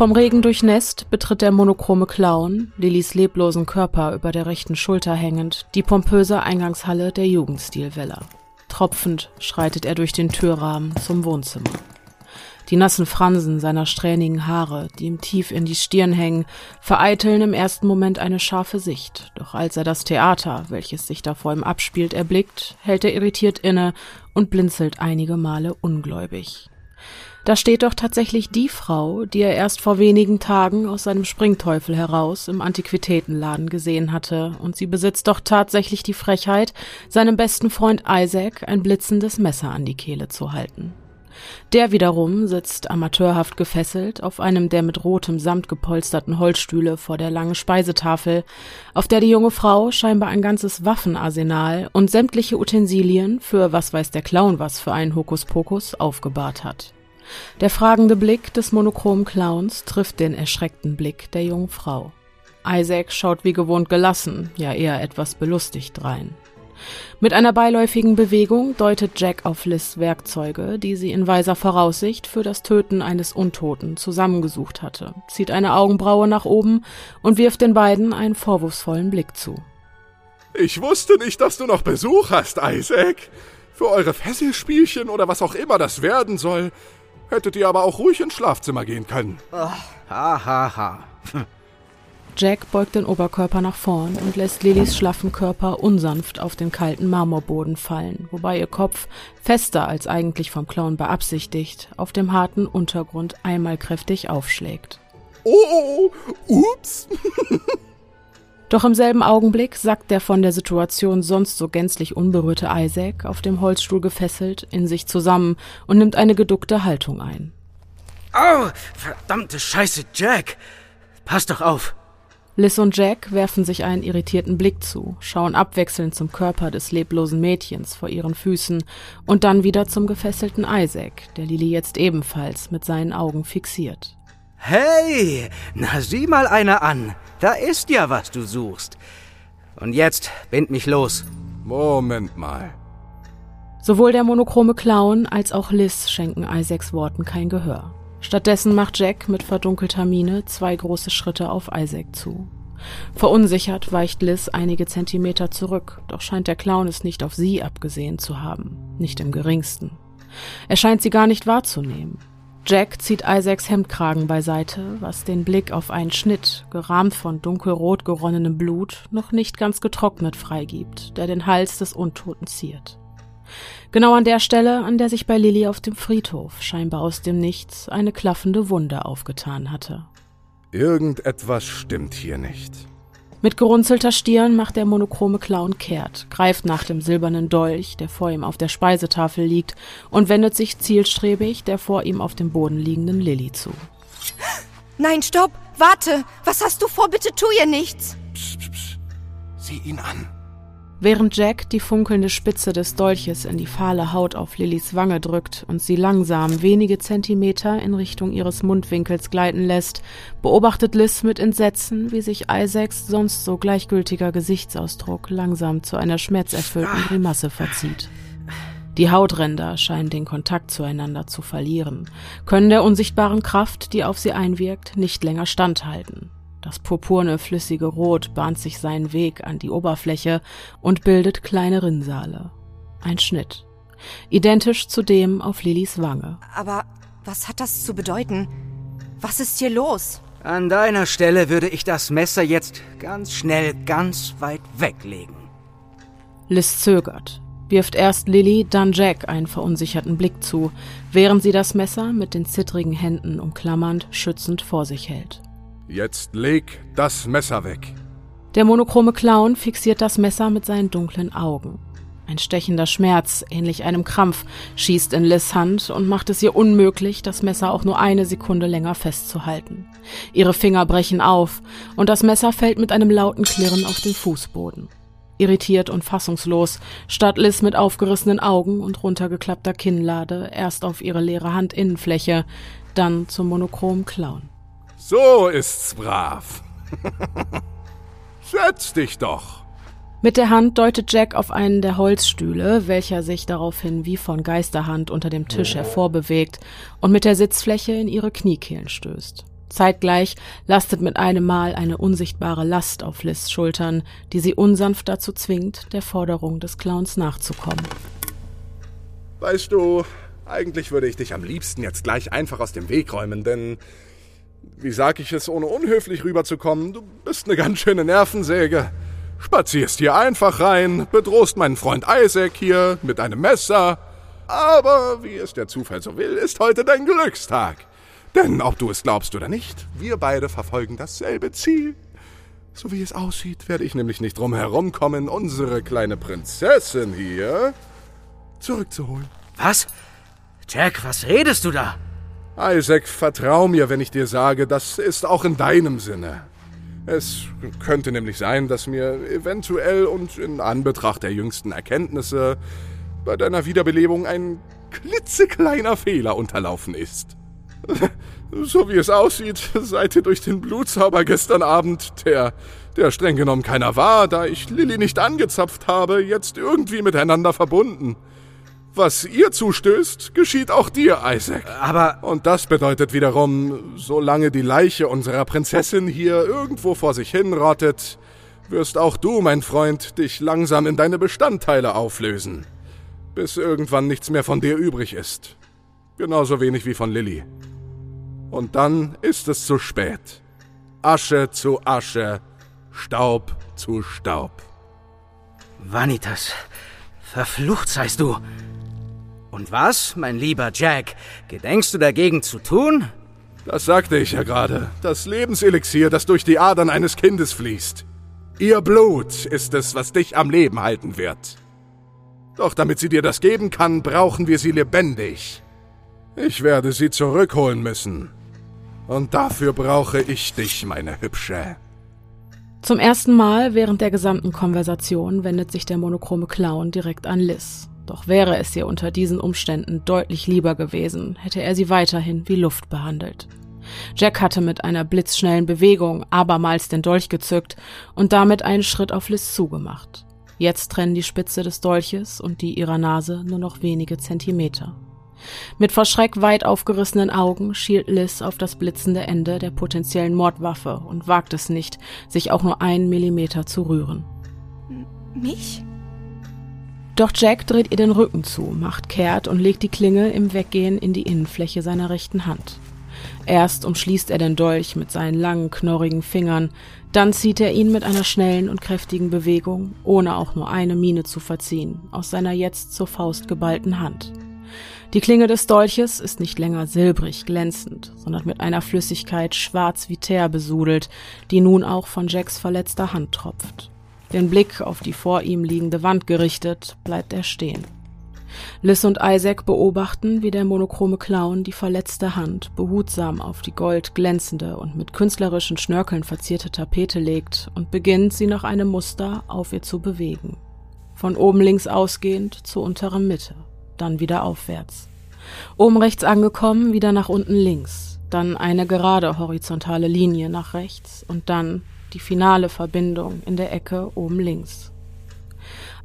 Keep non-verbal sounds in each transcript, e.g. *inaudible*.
Vom Regen durchnässt betritt der monochrome Clown, Lillys leblosen Körper über der rechten Schulter hängend, die pompöse Eingangshalle der Jugendstilvilla. Tropfend schreitet er durch den Türrahmen zum Wohnzimmer. Die nassen Fransen seiner strähnigen Haare, die ihm tief in die Stirn hängen, vereiteln im ersten Moment eine scharfe Sicht. Doch als er das Theater, welches sich da vor ihm abspielt, erblickt, hält er irritiert inne und blinzelt einige Male ungläubig. Da steht doch tatsächlich die Frau, die er erst vor wenigen Tagen aus seinem Springteufel heraus im Antiquitätenladen gesehen hatte, und sie besitzt doch tatsächlich die Frechheit, seinem besten Freund Isaac ein blitzendes Messer an die Kehle zu halten. Der wiederum sitzt amateurhaft gefesselt auf einem der mit rotem Samt gepolsterten Holzstühle vor der langen Speisetafel, auf der die junge Frau scheinbar ein ganzes Waffenarsenal und sämtliche Utensilien für was weiß der Clown was für einen Hokuspokus aufgebahrt hat. Der fragende Blick des monochromen Clowns trifft den erschreckten Blick der jungen Frau. Isaac schaut wie gewohnt gelassen, ja eher etwas belustigt drein. Mit einer beiläufigen Bewegung deutet Jack auf Liz Werkzeuge, die sie in weiser Voraussicht für das Töten eines Untoten zusammengesucht hatte, zieht eine Augenbraue nach oben und wirft den beiden einen vorwurfsvollen Blick zu. Ich wusste nicht, dass du noch Besuch hast, Isaac. Für eure Fesselspielchen oder was auch immer das werden soll, hättet ihr aber auch ruhig ins Schlafzimmer gehen können. Ha, ha, ha. Jack beugt den Oberkörper nach vorn und lässt Lillys schlaffen Körper unsanft auf den kalten Marmorboden fallen, wobei ihr Kopf, fester als eigentlich vom Clown beabsichtigt, auf dem harten Untergrund einmal kräftig aufschlägt. Oh, ups. *laughs* Doch im selben Augenblick sackt der von der Situation sonst so gänzlich unberührte Isaac, auf dem Holzstuhl gefesselt, in sich zusammen und nimmt eine geduckte Haltung ein. Oh, verdammte Scheiße, Jack. Pass doch auf. Liz und Jack werfen sich einen irritierten Blick zu, schauen abwechselnd zum Körper des leblosen Mädchens vor ihren Füßen und dann wieder zum gefesselten Isaac, der Lily jetzt ebenfalls mit seinen Augen fixiert. Hey, na sieh mal einer an. Da ist ja, was du suchst. Und jetzt bind mich los. Moment mal. Sowohl der monochrome Clown als auch Liz schenken Isaacs Worten kein Gehör. Stattdessen macht Jack mit verdunkelter Miene zwei große Schritte auf Isaac zu. Verunsichert weicht Liz einige Zentimeter zurück, doch scheint der Clown es nicht auf sie abgesehen zu haben, nicht im geringsten. Er scheint sie gar nicht wahrzunehmen. Jack zieht Isaacs Hemdkragen beiseite, was den Blick auf einen Schnitt, gerahmt von dunkelrot geronnenem Blut, noch nicht ganz getrocknet freigibt, der den Hals des Untoten ziert. Genau an der Stelle, an der sich bei Lilly auf dem Friedhof scheinbar aus dem Nichts eine klaffende Wunde aufgetan hatte. Irgendetwas stimmt hier nicht. Mit gerunzelter Stirn macht der monochrome Clown kehrt, greift nach dem silbernen Dolch, der vor ihm auf der Speisetafel liegt, und wendet sich zielstrebig der vor ihm auf dem Boden liegenden Lilly zu. Nein, stopp! Warte! Was hast du vor? Bitte tu ihr nichts! Psst, psst, psst. Sieh ihn an. Während Jack die funkelnde Spitze des Dolches in die fahle Haut auf Lillys Wange drückt und sie langsam wenige Zentimeter in Richtung ihres Mundwinkels gleiten lässt, beobachtet Liz mit Entsetzen, wie sich Isaacs sonst so gleichgültiger Gesichtsausdruck langsam zu einer schmerzerfüllten Grimasse verzieht. Die Hautränder scheinen den Kontakt zueinander zu verlieren, können der unsichtbaren Kraft, die auf sie einwirkt, nicht länger standhalten. Das purpurne, flüssige Rot bahnt sich seinen Weg an die Oberfläche und bildet kleine Rinnsale. Ein Schnitt. Identisch zu dem auf Lillys Wange. Aber was hat das zu bedeuten? Was ist hier los? An deiner Stelle würde ich das Messer jetzt ganz schnell ganz weit weglegen. Liz zögert, wirft erst Lilly, dann Jack einen verunsicherten Blick zu, während sie das Messer mit den zittrigen Händen umklammernd schützend vor sich hält. Jetzt leg das Messer weg. Der monochrome Clown fixiert das Messer mit seinen dunklen Augen. Ein stechender Schmerz, ähnlich einem Krampf, schießt in Liz Hand und macht es ihr unmöglich, das Messer auch nur eine Sekunde länger festzuhalten. Ihre Finger brechen auf und das Messer fällt mit einem lauten Klirren auf den Fußboden. Irritiert und fassungslos starrt Liz mit aufgerissenen Augen und runtergeklappter Kinnlade erst auf ihre leere Handinnenfläche, dann zum monochromen Clown. So ist's brav. *laughs* Setz dich doch. Mit der Hand deutet Jack auf einen der Holzstühle, welcher sich daraufhin wie von Geisterhand unter dem Tisch hervorbewegt und mit der Sitzfläche in ihre Kniekehlen stößt. Zeitgleich lastet mit einem Mal eine unsichtbare Last auf Liz Schultern, die sie unsanft dazu zwingt, der Forderung des Clowns nachzukommen. Weißt du, eigentlich würde ich dich am liebsten jetzt gleich einfach aus dem Weg räumen, denn wie sag ich es, ohne unhöflich rüberzukommen, du bist eine ganz schöne Nervensäge. Spazierst hier einfach rein, bedrohst meinen Freund Isaac hier mit einem Messer. Aber wie es der Zufall so will, ist heute dein Glückstag. Denn ob du es glaubst oder nicht, wir beide verfolgen dasselbe Ziel. So wie es aussieht, werde ich nämlich nicht drum herumkommen, unsere kleine Prinzessin hier zurückzuholen. Was? Jack, was redest du da? Isaac, vertrau mir, wenn ich dir sage, das ist auch in deinem Sinne. Es könnte nämlich sein, dass mir eventuell und in Anbetracht der jüngsten Erkenntnisse bei deiner Wiederbelebung ein klitzekleiner Fehler unterlaufen ist. *laughs* So wie es aussieht, seid ihr durch den Blutzauber gestern Abend, der, der streng genommen keiner war, da ich Lilly nicht angezapft habe, jetzt irgendwie miteinander verbunden. Was ihr zustößt, geschieht auch dir, Isaac. Aber. Und das bedeutet wiederum, solange die Leiche unserer Prinzessin hier irgendwo vor sich hin rottet, wirst auch du, mein Freund, dich langsam in deine Bestandteile auflösen. Bis irgendwann nichts mehr von dir übrig ist. Genauso wenig wie von Lilly. Und dann ist es zu spät. Asche zu Asche, Staub zu Staub. Vanitas, verflucht seist du. Und was, mein lieber Jack, gedenkst du dagegen zu tun? Das sagte ich ja gerade. Das Lebenselixier, das durch die Adern eines Kindes fließt. Ihr Blut ist es, was dich am Leben halten wird. Doch damit sie dir das geben kann, brauchen wir sie lebendig. Ich werde sie zurückholen müssen. Und dafür brauche ich dich, meine Hübsche. Zum ersten Mal während der gesamten Konversation wendet sich der monochrome Clown direkt an Liz. Doch wäre es ihr unter diesen Umständen deutlich lieber gewesen, hätte er sie weiterhin wie Luft behandelt. Jack hatte mit einer blitzschnellen Bewegung abermals den Dolch gezückt und damit einen Schritt auf Liz zugemacht. Jetzt trennen die Spitze des Dolches und die ihrer Nase nur noch wenige Zentimeter. Mit vor Schreck weit aufgerissenen Augen schielt Liz auf das blitzende Ende der potenziellen Mordwaffe und wagt es nicht, sich auch nur einen Millimeter zu rühren. Mich? Doch Jack dreht ihr den Rücken zu, macht kehrt und legt die Klinge im Weggehen in die Innenfläche seiner rechten Hand. Erst umschließt er den Dolch mit seinen langen, knorrigen Fingern, dann zieht er ihn mit einer schnellen und kräftigen Bewegung, ohne auch nur eine Miene zu verziehen, aus seiner jetzt zur Faust geballten Hand. Die Klinge des Dolches ist nicht länger silbrig glänzend, sondern mit einer Flüssigkeit schwarz wie Teer besudelt, die nun auch von Jacks verletzter Hand tropft. Den Blick auf die vor ihm liegende Wand gerichtet, bleibt er stehen. Liz und Isaac beobachten, wie der monochrome Clown die verletzte Hand behutsam auf die goldglänzende und mit künstlerischen Schnörkeln verzierte Tapete legt und beginnt, sie nach einem Muster auf ihr zu bewegen. Von oben links ausgehend zur unteren Mitte dann wieder aufwärts. Oben rechts angekommen, wieder nach unten links, dann eine gerade horizontale Linie nach rechts und dann die finale Verbindung in der Ecke oben links.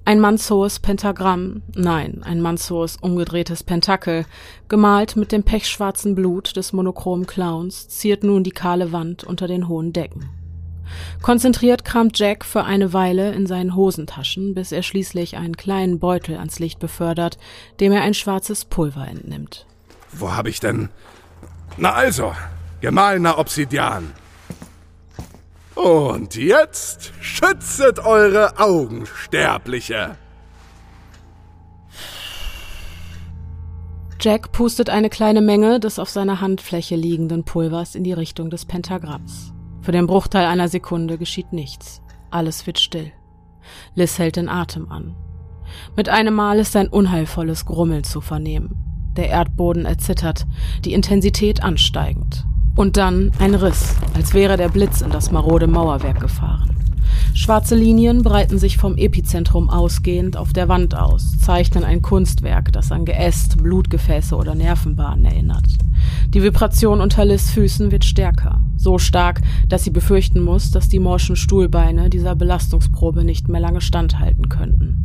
Ein mannshohes Pentagramm, nein, ein mannshohes umgedrehtes Pentakel, gemalt mit dem pechschwarzen Blut des monochromen Clowns, ziert nun die kahle Wand unter den hohen Decken. Konzentriert kramt Jack für eine Weile in seinen Hosentaschen, bis er schließlich einen kleinen Beutel ans Licht befördert, dem er ein schwarzes Pulver entnimmt. Wo hab ich denn? Na also, gemahlener Obsidian. Und jetzt schützet eure Augen, Sterbliche. Jack pustet eine kleine Menge des auf seiner Handfläche liegenden Pulvers in die Richtung des Pentagramms. Für den Bruchteil einer Sekunde geschieht nichts. Alles wird still. Liz hält den Atem an. Mit einem Mal ist ein unheilvolles Grummeln zu vernehmen. Der Erdboden erzittert, die Intensität ansteigend. Und dann ein Riss, als wäre der Blitz in das marode Mauerwerk gefahren. Schwarze Linien breiten sich vom Epizentrum ausgehend auf der Wand aus, zeichnen ein Kunstwerk, das an Geäst, Blutgefäße oder Nervenbahnen erinnert. Die Vibration unter Liz Füßen wird stärker, so stark, dass sie befürchten muss, dass die morschen Stuhlbeine dieser Belastungsprobe nicht mehr lange standhalten könnten.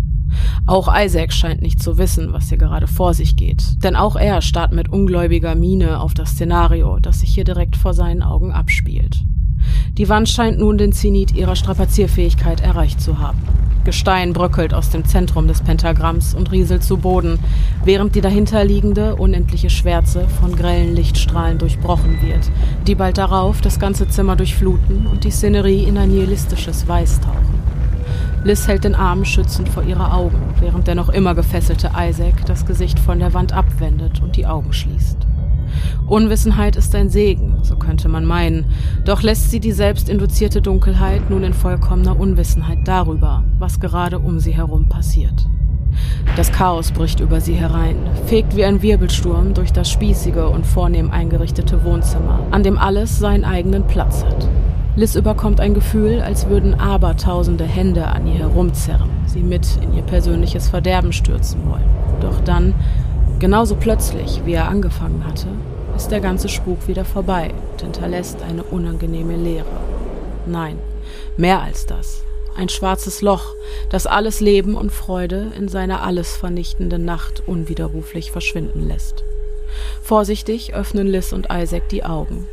Auch Isaac scheint nicht zu wissen, was hier gerade vor sich geht, denn auch er starrt mit ungläubiger Miene auf das Szenario, das sich hier direkt vor seinen Augen abspielt. Die Wand scheint nun den Zenit ihrer Strapazierfähigkeit erreicht zu haben. Gestein bröckelt aus dem Zentrum des Pentagramms und rieselt zu Boden, während die dahinterliegende, unendliche Schwärze von grellen Lichtstrahlen durchbrochen wird, die bald darauf das ganze Zimmer durchfluten und die Szenerie in ein nihilistisches Weiß tauchen. Liz hält den Arm schützend vor ihre Augen, während der noch immer gefesselte Isaac das Gesicht von der Wand abwendet und die Augen schließt. Unwissenheit ist ein Segen, so könnte man meinen, doch lässt sie die selbstinduzierte Dunkelheit nun in vollkommener Unwissenheit darüber, was gerade um sie herum passiert. Das Chaos bricht über sie herein, fegt wie ein Wirbelsturm durch das spießige und vornehm eingerichtete Wohnzimmer, an dem alles seinen eigenen Platz hat. Liz überkommt ein Gefühl, als würden abertausende Hände an ihr herumzerren, sie mit in ihr persönliches Verderben stürzen wollen. Doch dann Genauso plötzlich, wie er angefangen hatte, ist der ganze Spuk wieder vorbei und hinterlässt eine unangenehme Leere. Nein, mehr als das. Ein schwarzes Loch, das alles Leben und Freude in seiner alles vernichtenden Nacht unwiderruflich verschwinden lässt. Vorsichtig öffnen Liz und Isaac die Augen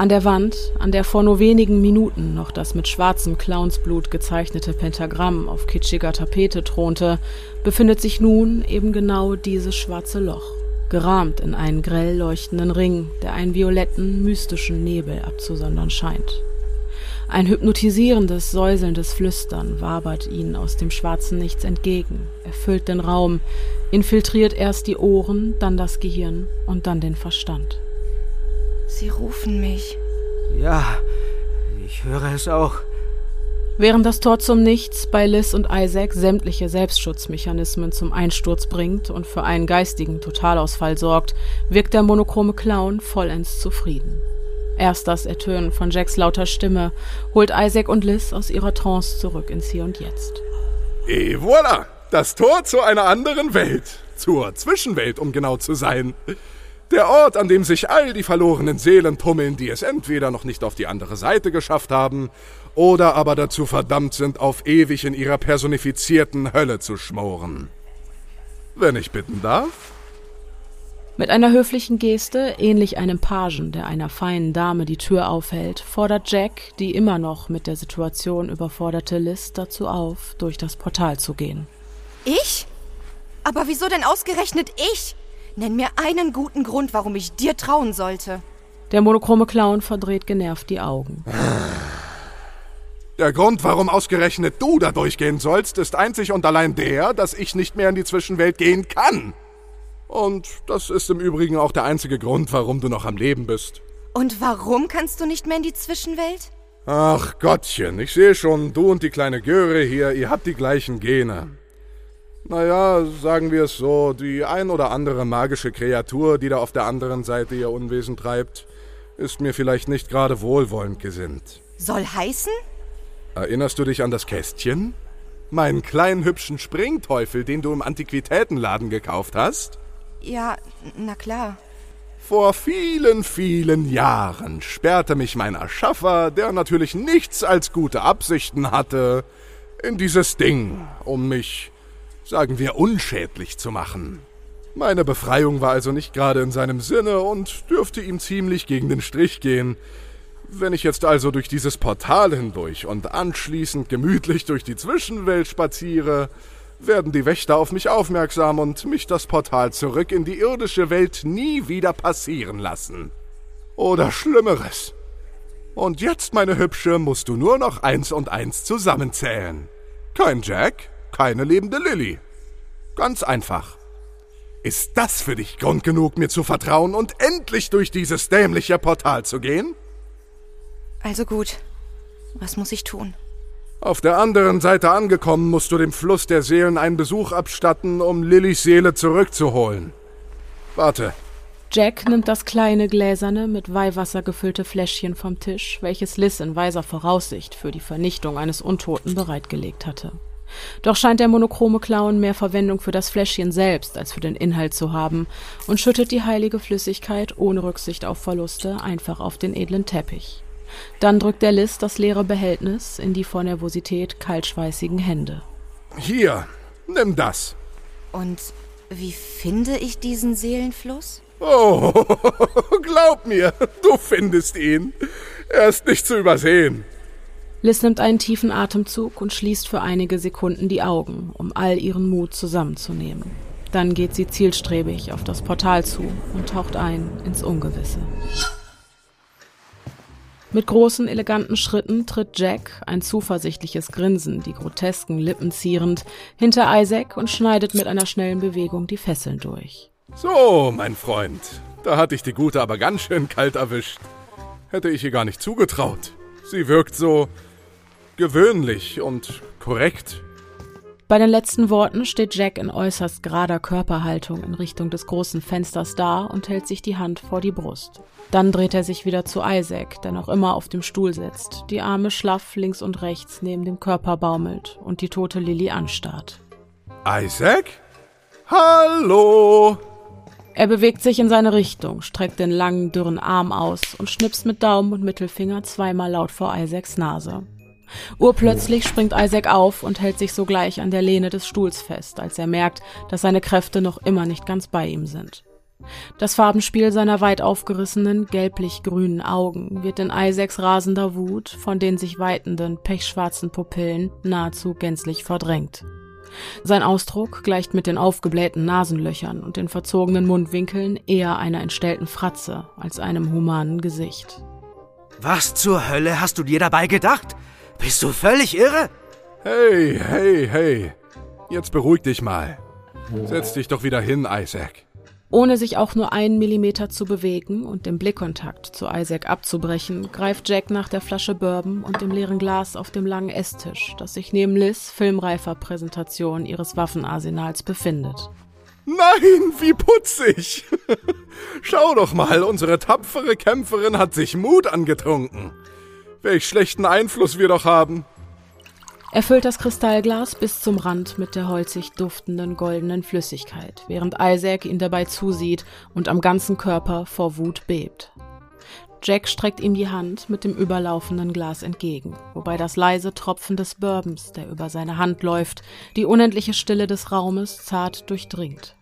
an der Wand, an der vor nur wenigen Minuten noch das mit schwarzem Clownsblut gezeichnete Pentagramm auf kitschiger Tapete thronte, befindet sich nun eben genau dieses schwarze Loch, gerahmt in einen grell leuchtenden Ring, der einen violetten, mystischen Nebel abzusondern scheint. Ein hypnotisierendes, säuselndes Flüstern wabert ihnen aus dem schwarzen Nichts entgegen, erfüllt den Raum, infiltriert erst die Ohren, dann das Gehirn und dann den Verstand. Sie rufen mich. Ja, ich höre es auch. Während das Tor zum Nichts bei Liz und Isaac sämtliche Selbstschutzmechanismen zum Einsturz bringt und für einen geistigen Totalausfall sorgt, wirkt der monochrome Clown vollends zufrieden. Erst das Ertönen von Jacks lauter Stimme holt Isaac und Liz aus ihrer Trance zurück ins Hier und Jetzt. Et voilà! Das Tor zu einer anderen Welt. Zur Zwischenwelt, um genau zu sein. Der Ort, an dem sich all die verlorenen Seelen tummeln, die es entweder noch nicht auf die andere Seite geschafft haben oder aber dazu verdammt sind, auf ewig in ihrer personifizierten Hölle zu schmoren. Wenn ich bitten darf? Mit einer höflichen Geste, ähnlich einem Pagen, der einer feinen Dame die Tür aufhält, fordert Jack, die immer noch mit der Situation überforderte Liz, dazu auf, durch das Portal zu gehen. Ich? Aber wieso denn ausgerechnet ich? Nenn mir einen guten Grund, warum ich dir trauen sollte. Der monochrome Clown verdreht genervt die Augen. Der Grund, warum ausgerechnet du da durchgehen sollst, ist einzig und allein der, dass ich nicht mehr in die Zwischenwelt gehen kann. Und das ist im Übrigen auch der einzige Grund, warum du noch am Leben bist. Und warum kannst du nicht mehr in die Zwischenwelt? Ach Gottchen, ich sehe schon, du und die kleine Göre hier, ihr habt die gleichen Gene. Naja, sagen wir es so, die ein oder andere magische Kreatur, die da auf der anderen Seite ihr Unwesen treibt, ist mir vielleicht nicht gerade wohlwollend gesinnt. Soll heißen? Erinnerst du dich an das Kästchen? Meinen kleinen hübschen Springteufel, den du im Antiquitätenladen gekauft hast? Ja, na klar. Vor vielen, vielen Jahren sperrte mich mein Erschaffer, der natürlich nichts als gute Absichten hatte, in dieses Ding, um mich sagen wir, unschädlich zu machen. Meine Befreiung war also nicht gerade in seinem Sinne und dürfte ihm ziemlich gegen den Strich gehen. Wenn ich jetzt also durch dieses Portal hindurch und anschließend gemütlich durch die Zwischenwelt spaziere, werden die Wächter auf mich aufmerksam und mich das Portal zurück in die irdische Welt nie wieder passieren lassen. Oder Schlimmeres. Und jetzt, meine Hübsche, musst du nur noch eins und eins zusammenzählen. Kein Jack, keine lebende Lilly. Ganz einfach. Ist das für dich Grund genug, mir zu vertrauen und endlich durch dieses dämliche Portal zu gehen? Also gut. Was muss ich tun? Auf der anderen Seite angekommen, musst du dem Fluss der Seelen einen Besuch abstatten, um Lillys Seele zurückzuholen. Warte. Jack nimmt das kleine gläserne, mit Weihwasser gefüllte Fläschchen vom Tisch, welches Liz in weiser Voraussicht für die Vernichtung eines Untoten bereitgelegt hatte. Doch scheint der monochrome Clown mehr Verwendung für das Fläschchen selbst als für den Inhalt zu haben und schüttet die heilige Flüssigkeit ohne Rücksicht auf Verluste einfach auf den edlen Teppich. Dann drückt der Liz das leere Behältnis in die vor Nervosität kaltschweißigen Hände. Hier, Nimm das. Und wie finde ich diesen Seelenfluss? Oh, *laughs* glaub mir, du findest ihn. Er ist nicht zu übersehen. Liz nimmt einen tiefen Atemzug und schließt für einige Sekunden die Augen, um all ihren Mut zusammenzunehmen. Dann geht sie zielstrebig auf das Portal zu und taucht ein ins Ungewisse. Mit großen, eleganten Schritten tritt Jack, ein zuversichtliches Grinsen, die grotesken Lippen zierend, hinter Isaac und schneidet mit einer schnellen Bewegung die Fesseln durch. So, mein Freund, da hatte ich die Gute aber ganz schön kalt erwischt. Hätte ich ihr gar nicht zugetraut. Sie wirkt so gewöhnlich und korrekt. Bei den letzten Worten steht Jack in äußerst gerader Körperhaltung in Richtung des großen Fensters da und hält sich die Hand vor die Brust. Dann dreht er sich wieder zu Isaac, der noch immer auf dem Stuhl sitzt, die Arme schlaff links und rechts neben dem Körper baumelt und die tote Lilly anstarrt. Isaac? Hallo! Er bewegt sich in seine Richtung, streckt den langen, dürren Arm aus und schnipst mit Daumen und Mittelfinger zweimal laut vor Isaacs Nase. Urplötzlich springt Isaac auf und hält sich sogleich an der Lehne des Stuhls fest, als er merkt, dass seine Kräfte noch immer nicht ganz bei ihm sind. Das Farbenspiel seiner weit aufgerissenen, gelblich-grünen Augen wird in Isaacs rasender Wut von den sich weitenden, pechschwarzen Pupillen nahezu gänzlich verdrängt. Sein Ausdruck gleicht mit den aufgeblähten Nasenlöchern und den verzogenen Mundwinkeln eher einer entstellten Fratze als einem humanen Gesicht. Was zur Hölle hast du dir dabei gedacht? Bist du völlig irre? Hey, hey, hey. Jetzt beruhig dich mal. Setz dich doch wieder hin, Isaac. Ohne sich auch nur einen Millimeter zu bewegen und den Blickkontakt zu Isaac abzubrechen, greift Jack nach der Flasche Bourbon und dem leeren Glas auf dem langen Esstisch, das sich neben Liz filmreifer Präsentation ihres Waffenarsenals befindet. Nein, wie putzig! *laughs* Schau doch mal, unsere tapfere Kämpferin hat sich Mut angetrunken. Welch schlechten Einfluss wir doch haben. Er füllt das Kristallglas bis zum Rand mit der holzig duftenden goldenen Flüssigkeit, während Isaac ihn dabei zusieht und am ganzen Körper vor Wut bebt. Jack streckt ihm die Hand mit dem überlaufenden Glas entgegen, wobei das leise Tropfen des Bourbons, der über seine Hand läuft, die unendliche Stille des Raumes zart durchdringt.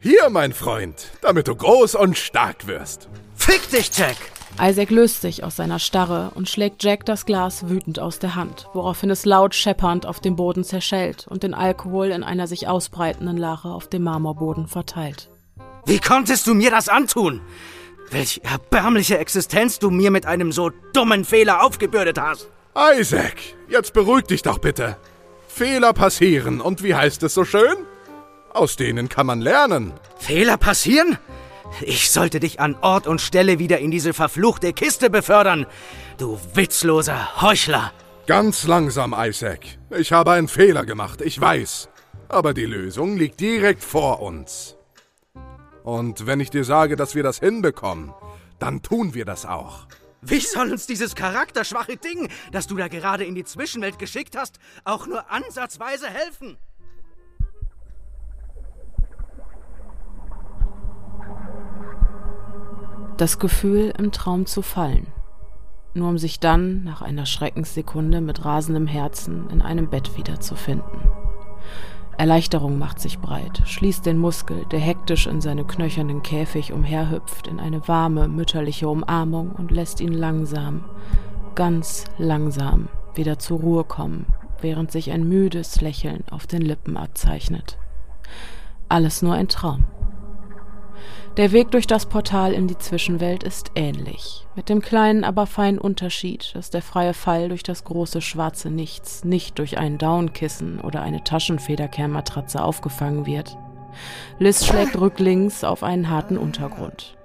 Hier, mein Freund, damit du groß und stark wirst. Fick dich, Jack! Isaac löst sich aus seiner Starre und schlägt Jack das Glas wütend aus der Hand, woraufhin es laut scheppernd auf dem Boden zerschellt und den Alkohol in einer sich ausbreitenden Lache auf dem Marmorboden verteilt. Wie konntest du mir das antun? Welch erbärmliche Existenz du mir mit einem so dummen Fehler aufgebürdet hast. Isaac, jetzt beruhig dich doch bitte. Fehler passieren und wie heißt es so schön? Aus denen kann man lernen. Fehler passieren? Ich sollte dich an Ort und Stelle wieder in diese verfluchte Kiste befördern. Du witzloser Heuchler. Ganz langsam, Isaac. Ich habe einen Fehler gemacht, ich weiß. Aber die Lösung liegt direkt vor uns. Und wenn ich dir sage, dass wir das hinbekommen, dann tun wir das auch. Wie soll uns dieses charakterschwache Ding, das du da gerade in die Zwischenwelt geschickt hast, auch nur ansatzweise helfen? Das Gefühl, im Traum zu fallen. Nur um sich dann, nach einer Schreckenssekunde mit rasendem Herzen, in einem Bett wiederzufinden. Erleichterung macht sich breit, schließt den Muskel, der hektisch in seinem knöchernen Käfig umherhüpft, in eine warme, mütterliche Umarmung und lässt ihn langsam, ganz langsam wieder zur Ruhe kommen, während sich ein müdes Lächeln auf den Lippen abzeichnet. Alles nur ein Traum. Der Weg durch das Portal in die Zwischenwelt ist ähnlich, mit dem kleinen, aber feinen Unterschied, dass der freie Fall durch das große schwarze Nichts nicht durch ein Downkissen oder eine Taschenfederkernmatratze aufgefangen wird. Liz schlägt rücklings auf einen harten Untergrund.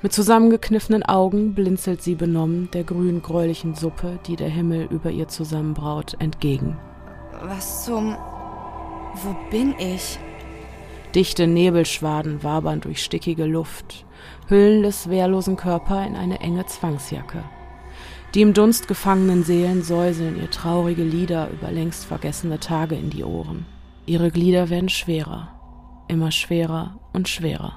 Mit zusammengekniffenen Augen blinzelt sie benommen der grün-gräulichen Suppe, die der Himmel über ihr zusammenbraut, entgegen. Was zum... Wo bin ich? Dichte Nebelschwaden wabern durch stickige Luft, hüllen des wehrlosen Körper in eine enge Zwangsjacke. Die im Dunst gefangenen Seelen säuseln ihr traurige Lieder über längst vergessene Tage in die Ohren. Ihre Glieder werden schwerer, immer schwerer und schwerer.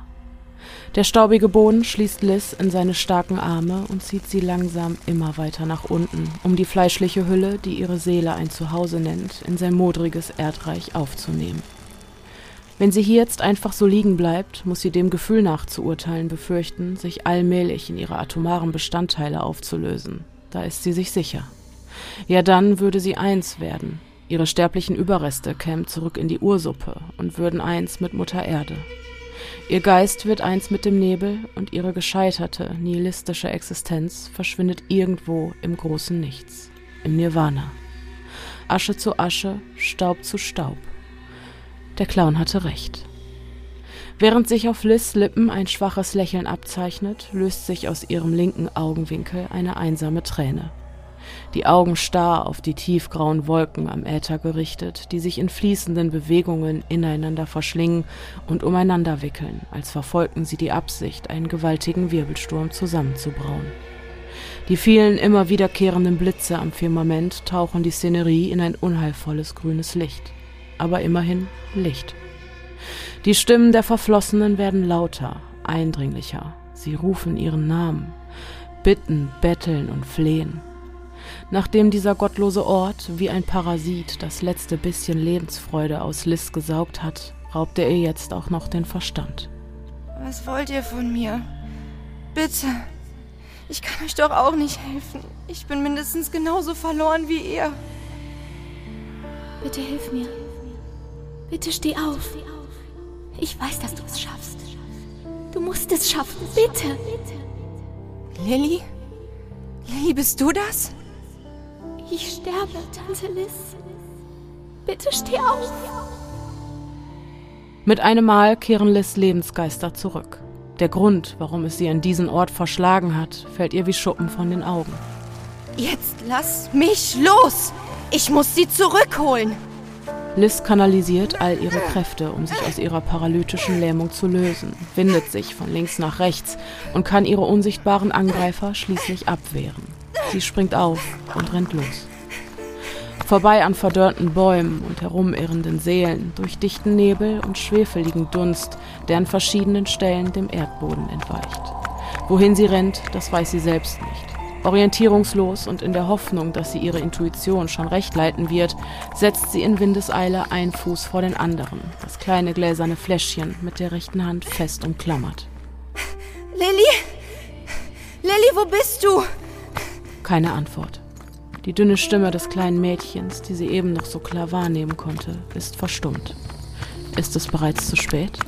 Der staubige Boden schließt Liz in seine starken Arme und zieht sie langsam immer weiter nach unten, um die fleischliche Hülle, die ihre Seele ein Zuhause nennt, in sein modriges Erdreich aufzunehmen. Wenn sie hier jetzt einfach so liegen bleibt, muss sie dem Gefühl nach zu urteilen befürchten, sich allmählich in ihre atomaren Bestandteile aufzulösen. Da ist sie sich sicher. Ja, dann würde sie eins werden. Ihre sterblichen Überreste kämen zurück in die Ursuppe und würden eins mit Mutter Erde. Ihr Geist wird eins mit dem Nebel und ihre gescheiterte, nihilistische Existenz verschwindet irgendwo im großen Nichts, im Nirvana. Asche zu Asche, Staub zu Staub. Der Clown hatte recht. Während sich auf Liz Lippen ein schwaches Lächeln abzeichnet, löst sich aus ihrem linken Augenwinkel eine einsame Träne. Die Augen starr auf die tiefgrauen Wolken am Äther gerichtet, die sich in fließenden Bewegungen ineinander verschlingen und umeinander wickeln, als verfolgten sie die Absicht, einen gewaltigen Wirbelsturm zusammenzubrauen. Die vielen immer wiederkehrenden Blitze am Firmament tauchen die Szenerie in ein unheilvolles grünes Licht aber immerhin Licht. Die Stimmen der Verflossenen werden lauter, eindringlicher. Sie rufen ihren Namen, bitten, betteln und flehen. Nachdem dieser gottlose Ort wie ein Parasit das letzte bisschen Lebensfreude aus Liz gesaugt hat, raubt er ihr jetzt auch noch den Verstand. Was wollt ihr von mir? Bitte. Ich kann euch doch auch nicht helfen. Ich bin mindestens genauso verloren wie ihr. Bitte hilf mir. Bitte steh auf. Ich weiß, dass du es schaffst. Du musst es schaffen. Bitte. Lilly? Lilly, bist du das? Ich sterbe, Tante Liz. Bitte steh auf. Mit einem Mal kehren Liz Lebensgeister zurück. Der Grund, warum es sie an diesen Ort verschlagen hat, fällt ihr wie Schuppen von den Augen. Jetzt lass mich los! Ich muss sie zurückholen! Liz kanalisiert all ihre Kräfte, um sich aus ihrer paralytischen Lähmung zu lösen, windet sich von links nach rechts und kann ihre unsichtbaren Angreifer schließlich abwehren. Sie springt auf und rennt los. Vorbei an verdörrten Bäumen und herumirrenden Seelen, durch dichten Nebel und schwefeligen Dunst, der an verschiedenen Stellen dem Erdboden entweicht. Wohin sie rennt, das weiß sie selbst nicht. Orientierungslos und in der Hoffnung, dass sie ihre Intuition schon recht leiten wird, setzt sie in Windeseile einen Fuß vor den anderen, das kleine gläserne Fläschchen mit der rechten Hand fest umklammert. *laughs* Lilly? Lilly, wo bist du? Keine Antwort. Die dünne Stimme des kleinen Mädchens, die sie eben noch so klar wahrnehmen konnte, ist verstummt. Ist es bereits zu spät?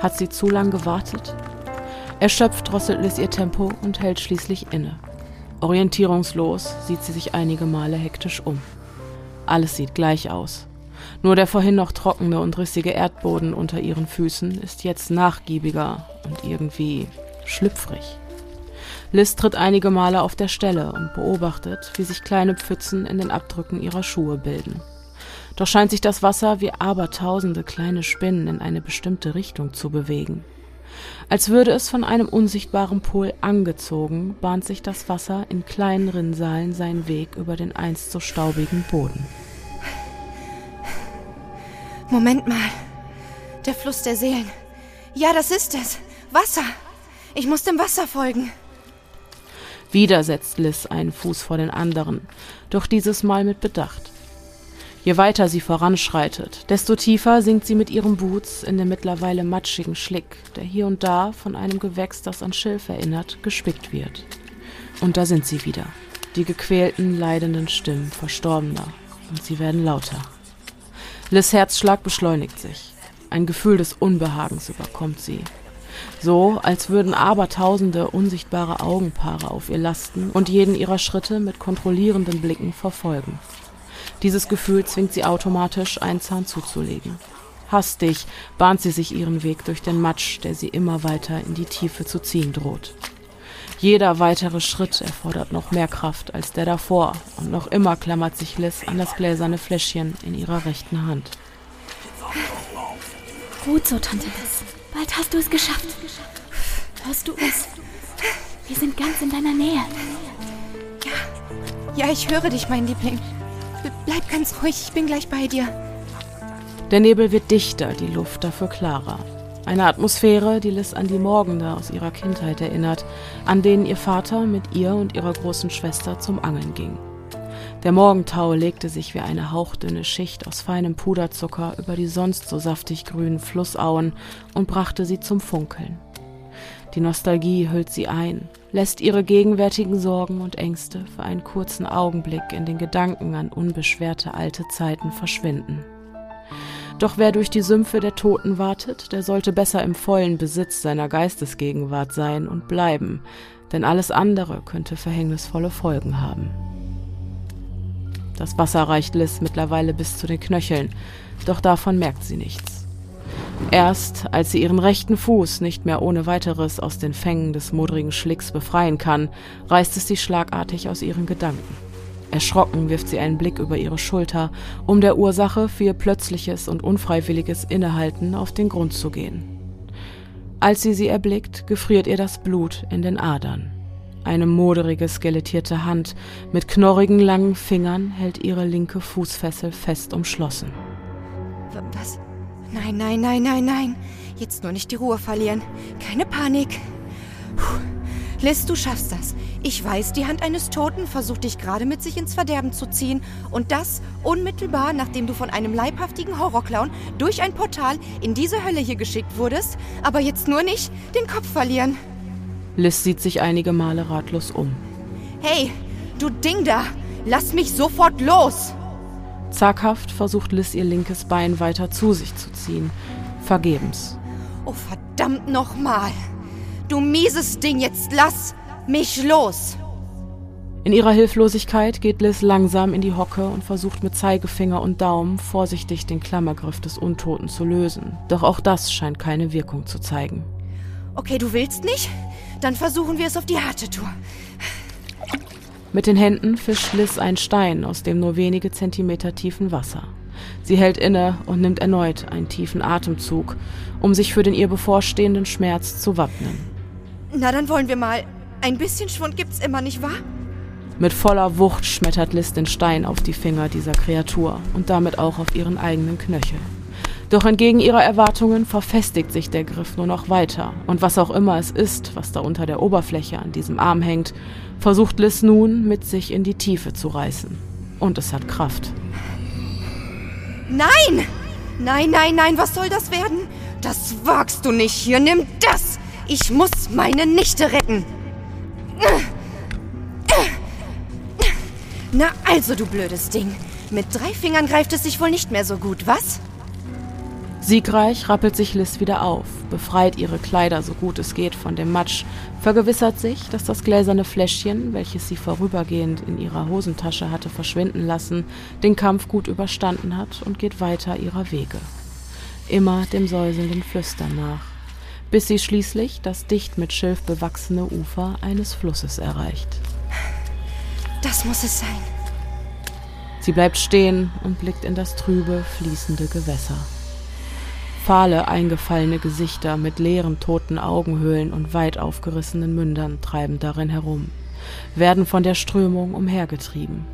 Hat sie zu lang gewartet? Erschöpft drosselt Liz ihr Tempo und hält schließlich inne. Orientierungslos sieht sie sich einige Male hektisch um. Alles sieht gleich aus. Nur der vorhin noch trockene und rissige Erdboden unter ihren Füßen ist jetzt nachgiebiger und irgendwie schlüpfrig. Liz tritt einige Male auf der Stelle und beobachtet, wie sich kleine Pfützen in den Abdrücken ihrer Schuhe bilden. Doch scheint sich das Wasser wie abertausende kleine Spinnen in eine bestimmte Richtung zu bewegen. Als würde es von einem unsichtbaren Pol angezogen, bahnt sich das Wasser in kleinen Rinnsalen seinen Weg über den einst so staubigen Boden. Moment mal. Der Fluss der Seelen. Ja, das ist es. Wasser. Ich muss dem Wasser folgen. Wieder setzt Liz einen Fuß vor den anderen, doch dieses Mal mit Bedacht. Je weiter sie voranschreitet, desto tiefer sinkt sie mit ihren Boots in den mittlerweile matschigen Schlick, der hier und da von einem Gewächs, das an Schilf erinnert, gespickt wird. Und da sind sie wieder, die gequälten, leidenden Stimmen Verstorbener, und sie werden lauter. Liz Herzschlag beschleunigt sich. Ein Gefühl des Unbehagens überkommt sie. So, als würden abertausende unsichtbare Augenpaare auf ihr lasten und jeden ihrer Schritte mit kontrollierenden Blicken verfolgen. Dieses Gefühl zwingt sie automatisch, einen Zahn zuzulegen. Hastig bahnt sie sich ihren Weg durch den Matsch, der sie immer weiter in die Tiefe zu ziehen droht. Jeder weitere Schritt erfordert noch mehr Kraft als der davor, und noch immer klammert sich Liz an das gläserne Fläschchen in ihrer rechten Hand. Gut so, Tante Liz. Bald hast du es geschafft. Hörst du es? Wir sind ganz in deiner Nähe. Ja, ja ich höre dich, mein Liebling. Bleib ganz ruhig, ich bin gleich bei dir. Der Nebel wird dichter, die Luft dafür klarer. Eine Atmosphäre, die Liz an die Morgende aus ihrer Kindheit erinnert, an denen ihr Vater mit ihr und ihrer großen Schwester zum Angeln ging. Der Morgentau legte sich wie eine hauchdünne Schicht aus feinem Puderzucker über die sonst so saftig grünen Flussauen und brachte sie zum Funkeln. Die Nostalgie hüllt sie ein, lässt ihre gegenwärtigen Sorgen und Ängste für einen kurzen Augenblick in den Gedanken an unbeschwerte alte Zeiten verschwinden. Doch wer durch die Sümpfe der Toten wartet, der sollte besser im vollen Besitz seiner Geistesgegenwart sein und bleiben, denn alles andere könnte verhängnisvolle Folgen haben. Das Wasser reicht Liz mittlerweile bis zu den Knöcheln, doch davon merkt sie nichts. Erst als sie ihren rechten Fuß nicht mehr ohne weiteres aus den Fängen des modrigen Schlicks befreien kann, reißt es sie schlagartig aus ihren Gedanken. Erschrocken wirft sie einen Blick über ihre Schulter, um der Ursache für ihr plötzliches und unfreiwilliges Innehalten auf den Grund zu gehen. Als sie sie erblickt, gefriert ihr das Blut in den Adern. Eine moderige, skelettierte Hand mit knorrigen langen Fingern hält ihre linke Fußfessel fest umschlossen. Was? Nein, nein, nein, nein, nein. Jetzt nur nicht die Ruhe verlieren. Keine Panik. Puh. Liz, du schaffst das. Ich weiß, die Hand eines Toten versucht dich gerade mit sich ins Verderben zu ziehen. Und das unmittelbar, nachdem du von einem leibhaftigen Horrorclown durch ein Portal in diese Hölle hier geschickt wurdest. Aber jetzt nur nicht den Kopf verlieren. Liz sieht sich einige Male ratlos um. Hey, du Ding da! Lass mich sofort los! Zaghaft versucht Liz ihr linkes Bein weiter zu sich zu ziehen. Vergebens. Oh, verdammt nochmal! Du mieses Ding, jetzt lass mich los! In ihrer Hilflosigkeit geht Liz langsam in die Hocke und versucht mit Zeigefinger und Daumen vorsichtig den Klammergriff des Untoten zu lösen. Doch auch das scheint keine Wirkung zu zeigen. Okay, du willst nicht? Dann versuchen wir es auf die harte Tour. Mit den Händen fischt Liz einen Stein aus dem nur wenige Zentimeter tiefen Wasser. Sie hält inne und nimmt erneut einen tiefen Atemzug, um sich für den ihr bevorstehenden Schmerz zu wappnen. Na, dann wollen wir mal. Ein bisschen Schwund gibt's immer, nicht wahr? Mit voller Wucht schmettert Liz den Stein auf die Finger dieser Kreatur und damit auch auf ihren eigenen Knöchel. Doch entgegen ihrer Erwartungen verfestigt sich der Griff nur noch weiter, und was auch immer es ist, was da unter der Oberfläche an diesem Arm hängt, versucht Liz nun mit sich in die Tiefe zu reißen. Und es hat Kraft. Nein! Nein, nein, nein, was soll das werden? Das wagst du nicht. Hier, nimm das! Ich muss meine Nichte retten. Na also, du blödes Ding. Mit drei Fingern greift es sich wohl nicht mehr so gut, was? Siegreich rappelt sich Liz wieder auf, befreit ihre Kleider so gut es geht von dem Matsch, vergewissert sich, dass das gläserne Fläschchen, welches sie vorübergehend in ihrer Hosentasche hatte verschwinden lassen, den Kampf gut überstanden hat und geht weiter ihrer Wege. Immer dem säuselnden Flüstern nach, bis sie schließlich das dicht mit Schilf bewachsene Ufer eines Flusses erreicht. Das muss es sein. Sie bleibt stehen und blickt in das trübe, fließende Gewässer. Fahle, eingefallene Gesichter mit leeren, toten Augenhöhlen und weit aufgerissenen Mündern treiben darin herum, werden von der Strömung umhergetrieben.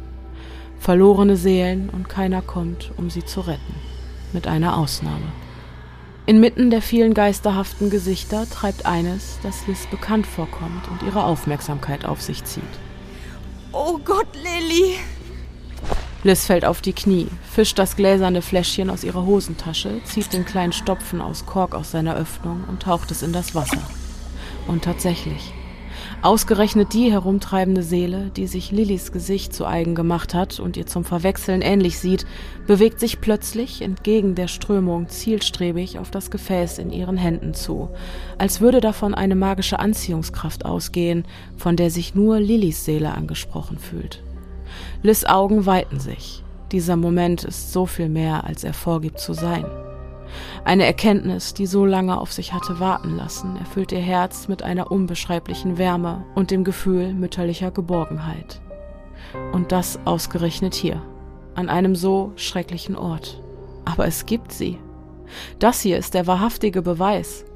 Verlorene Seelen und keiner kommt, um sie zu retten. Mit einer Ausnahme. Inmitten der vielen geisterhaften Gesichter treibt eines, das Liz bekannt vorkommt und ihre Aufmerksamkeit auf sich zieht. Oh Gott, Lilly! Liz fällt auf die Knie, fischt das gläserne Fläschchen aus ihrer Hosentasche, zieht den kleinen Stopfen aus Kork aus seiner Öffnung und taucht es in das Wasser. Und tatsächlich. Ausgerechnet die herumtreibende Seele, die sich Lillys Gesicht zu eigen gemacht hat und ihr zum Verwechseln ähnlich sieht, bewegt sich plötzlich entgegen der Strömung zielstrebig auf das Gefäß in ihren Händen zu, als würde davon eine magische Anziehungskraft ausgehen, von der sich nur Lillys Seele angesprochen fühlt. Liz Augen weiten sich. Dieser Moment ist so viel mehr, als er vorgibt zu sein. Eine Erkenntnis, die so lange auf sich hatte warten lassen, erfüllt ihr Herz mit einer unbeschreiblichen Wärme und dem Gefühl mütterlicher Geborgenheit. Und das ausgerechnet hier, an einem so schrecklichen Ort. Aber es gibt sie. Das hier ist der wahrhaftige Beweis.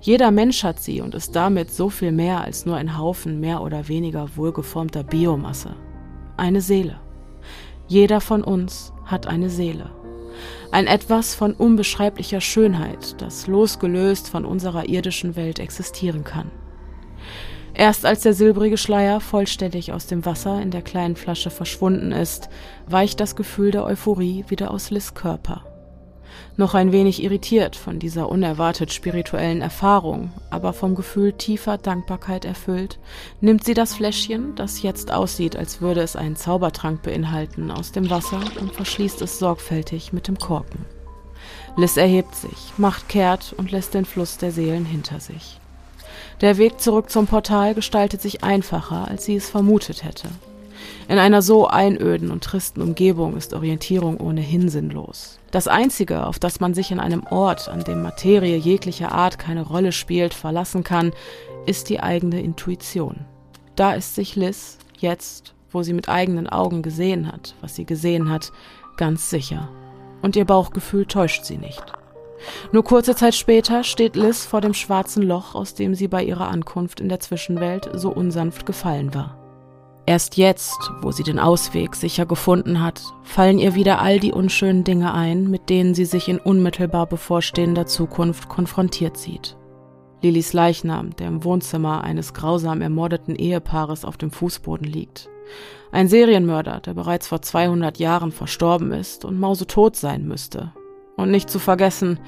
Jeder Mensch hat sie und ist damit so viel mehr als nur ein Haufen mehr oder weniger wohlgeformter Biomasse eine Seele. Jeder von uns hat eine Seele. Ein etwas von unbeschreiblicher Schönheit, das losgelöst von unserer irdischen Welt existieren kann. Erst als der silbrige Schleier vollständig aus dem Wasser in der kleinen Flasche verschwunden ist, weicht das Gefühl der Euphorie wieder aus Liz Körper. Noch ein wenig irritiert von dieser unerwartet spirituellen Erfahrung, aber vom Gefühl tiefer Dankbarkeit erfüllt, nimmt sie das Fläschchen, das jetzt aussieht, als würde es einen Zaubertrank beinhalten, aus dem Wasser und verschließt es sorgfältig mit dem Korken. Liz erhebt sich, macht kehrt und lässt den Fluss der Seelen hinter sich. Der Weg zurück zum Portal gestaltet sich einfacher, als sie es vermutet hätte. In einer so einöden und tristen Umgebung ist Orientierung ohnehin sinnlos. Das Einzige, auf das man sich in einem Ort, an dem Materie jeglicher Art keine Rolle spielt, verlassen kann, ist die eigene Intuition. Da ist sich Liz, jetzt, wo sie mit eigenen Augen gesehen hat, was sie gesehen hat, ganz sicher. Und ihr Bauchgefühl täuscht sie nicht. Nur kurze Zeit später steht Liz vor dem schwarzen Loch, aus dem sie bei ihrer Ankunft in der Zwischenwelt so unsanft gefallen war. Erst jetzt, wo sie den Ausweg sicher gefunden hat, fallen ihr wieder all die unschönen Dinge ein, mit denen sie sich in unmittelbar bevorstehender Zukunft konfrontiert sieht. Lillys Leichnam, der im Wohnzimmer eines grausam ermordeten Ehepaares auf dem Fußboden liegt. Ein Serienmörder, der bereits vor 200 Jahren verstorben ist und mausetot sein müsste. Und nicht zu vergessen,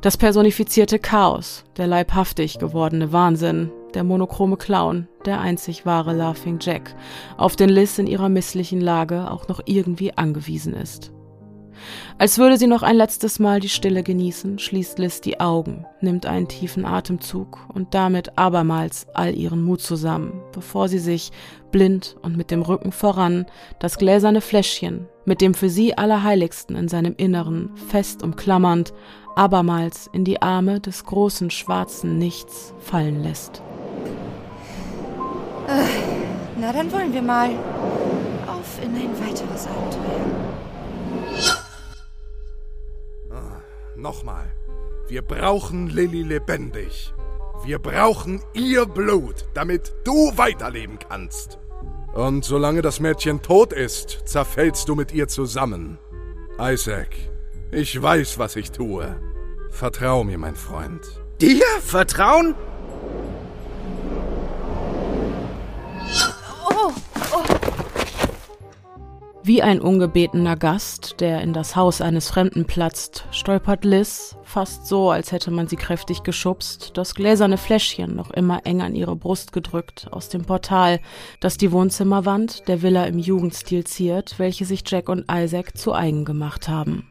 das personifizierte Chaos, der leibhaftig gewordene Wahnsinn, der monochrome Clown, der einzig wahre Laughing Jack, auf den Liz in ihrer misslichen Lage auch noch irgendwie angewiesen ist. Als würde sie noch ein letztes Mal die Stille genießen, schließt Liz die Augen, nimmt einen tiefen Atemzug und damit abermals all ihren Mut zusammen, bevor sie sich, blind und mit dem Rücken voran, das gläserne Fläschchen, mit dem für sie Allerheiligsten in seinem Inneren fest umklammernd, abermals in die Arme des großen schwarzen Nichts fallen lässt. Äh, na, dann wollen wir mal. Auf in ein weiteres Abenteuer. Ah, Nochmal. Wir brauchen Lilly lebendig. Wir brauchen ihr Blut, damit du weiterleben kannst. Und solange das Mädchen tot ist, zerfällst du mit ihr zusammen. Isaac, ich weiß, was ich tue. Vertrau mir, mein Freund. Dir vertrauen? Wie ein ungebetener Gast, der in das Haus eines Fremden platzt, stolpert Liz, fast so, als hätte man sie kräftig geschubst, das gläserne Fläschchen noch immer eng an ihre Brust gedrückt, aus dem Portal, das die Wohnzimmerwand der Villa im Jugendstil ziert, welche sich Jack und Isaac zu eigen gemacht haben.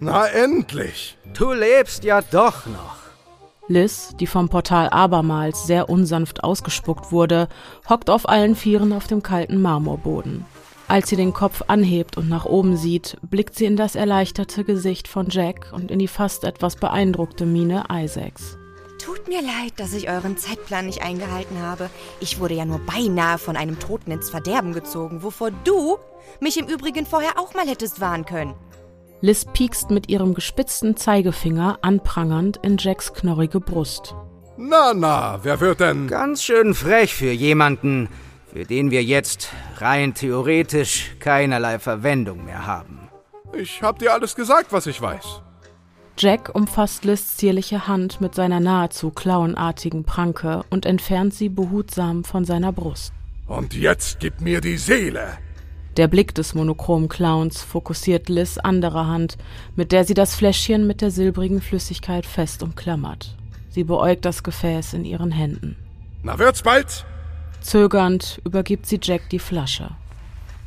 Na endlich! Du lebst ja doch noch. Liz, die vom Portal abermals sehr unsanft ausgespuckt wurde, hockt auf allen Vieren auf dem kalten Marmorboden. Als sie den Kopf anhebt und nach oben sieht, blickt sie in das erleichterte Gesicht von Jack und in die fast etwas beeindruckte Miene Isaacs. Tut mir leid, dass ich euren Zeitplan nicht eingehalten habe. Ich wurde ja nur beinahe von einem Toten ins Verderben gezogen, wovor du mich im Übrigen vorher auch mal hättest warnen können. Liz piekst mit ihrem gespitzten Zeigefinger anprangernd in Jacks knorrige Brust. Na, na, wer wird denn? Ganz schön frech für jemanden, für den wir jetzt rein theoretisch keinerlei Verwendung mehr haben. Ich hab dir alles gesagt, was ich weiß. Jack umfasst Liz zierliche Hand mit seiner nahezu klauenartigen Pranke und entfernt sie behutsam von seiner Brust. Und jetzt gib mir die Seele. Der Blick des monochromen Clowns fokussiert Liz andere Hand, mit der sie das Fläschchen mit der silbrigen Flüssigkeit fest umklammert. Sie beäugt das Gefäß in ihren Händen. Na wird's bald? Zögernd übergibt sie Jack die Flasche.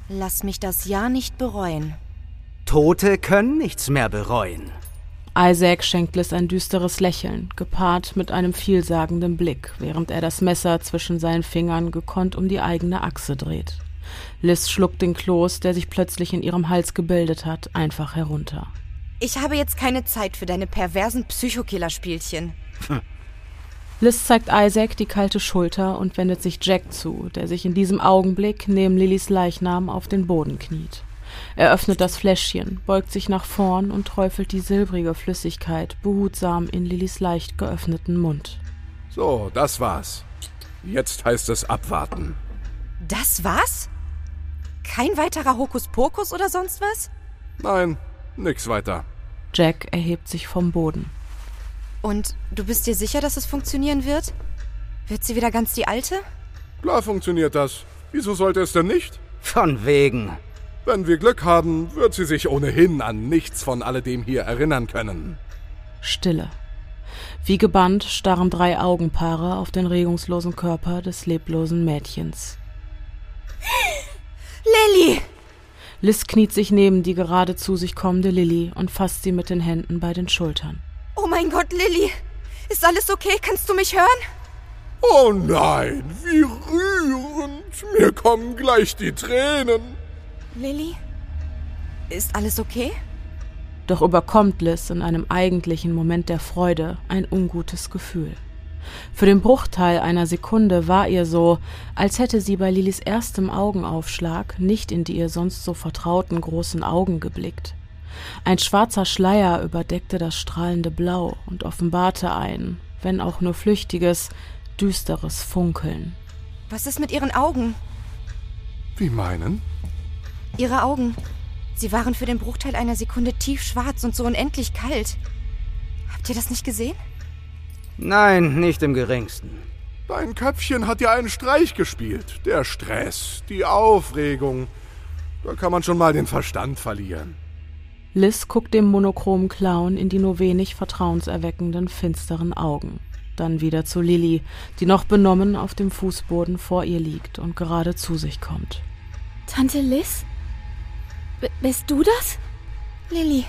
Lass mich das ja nicht bereuen. Tote können nichts mehr bereuen. Isaac schenkt Liz ein düsteres Lächeln, gepaart mit einem vielsagenden Blick, während er das Messer zwischen seinen Fingern gekonnt um die eigene Achse dreht. Liz schluckt den Kloß, der sich plötzlich in ihrem Hals gebildet hat, einfach herunter. Ich habe jetzt keine Zeit für deine perversen Psychokillerspielchen. *laughs* Liz zeigt Isaac die kalte Schulter und wendet sich Jack zu, der sich in diesem Augenblick neben Lillys Leichnam auf den Boden kniet. Er öffnet das Fläschchen, beugt sich nach vorn und träufelt die silbrige Flüssigkeit behutsam in Lillys leicht geöffneten Mund. So, das war's. Jetzt heißt es abwarten. Das war's? Kein weiterer Hokuspokus oder sonst was? Nein, nix weiter. Jack erhebt sich vom Boden. Und du bist dir sicher, dass es funktionieren wird? Wird sie wieder ganz die alte? Klar funktioniert das. Wieso sollte es denn nicht? Von wegen. Wenn wir Glück haben, wird sie sich ohnehin an nichts von alledem hier erinnern können. Stille. Wie gebannt starren drei Augenpaare auf den regungslosen Körper des leblosen Mädchens. *laughs* Lilly! Liz kniet sich neben die gerade zu sich kommende Lilly und fasst sie mit den Händen bei den Schultern. Oh mein Gott, Lilly! Ist alles okay? Kannst du mich hören? Oh nein, wie rührend. Mir kommen gleich die Tränen. Lilly? Ist alles okay? Doch überkommt Liz in einem eigentlichen Moment der Freude ein ungutes Gefühl. Für den Bruchteil einer Sekunde war ihr so, als hätte sie bei Lillys erstem Augenaufschlag nicht in die ihr sonst so vertrauten großen Augen geblickt. Ein schwarzer Schleier überdeckte das strahlende Blau und offenbarte ein, wenn auch nur flüchtiges, düsteres Funkeln. Was ist mit ihren Augen? Wie meinen? Ihre Augen. Sie waren für den Bruchteil einer Sekunde tiefschwarz und so unendlich kalt. Habt ihr das nicht gesehen? Nein, nicht im geringsten. Dein Köpfchen hat ja einen Streich gespielt. Der Stress, die Aufregung. Da kann man schon mal den Verstand verlieren. Liz guckt dem monochromen Clown in die nur wenig vertrauenserweckenden, finsteren Augen. Dann wieder zu Lilly, die noch benommen auf dem Fußboden vor ihr liegt und gerade zu sich kommt. Tante Liz? B bist du das? Lilly,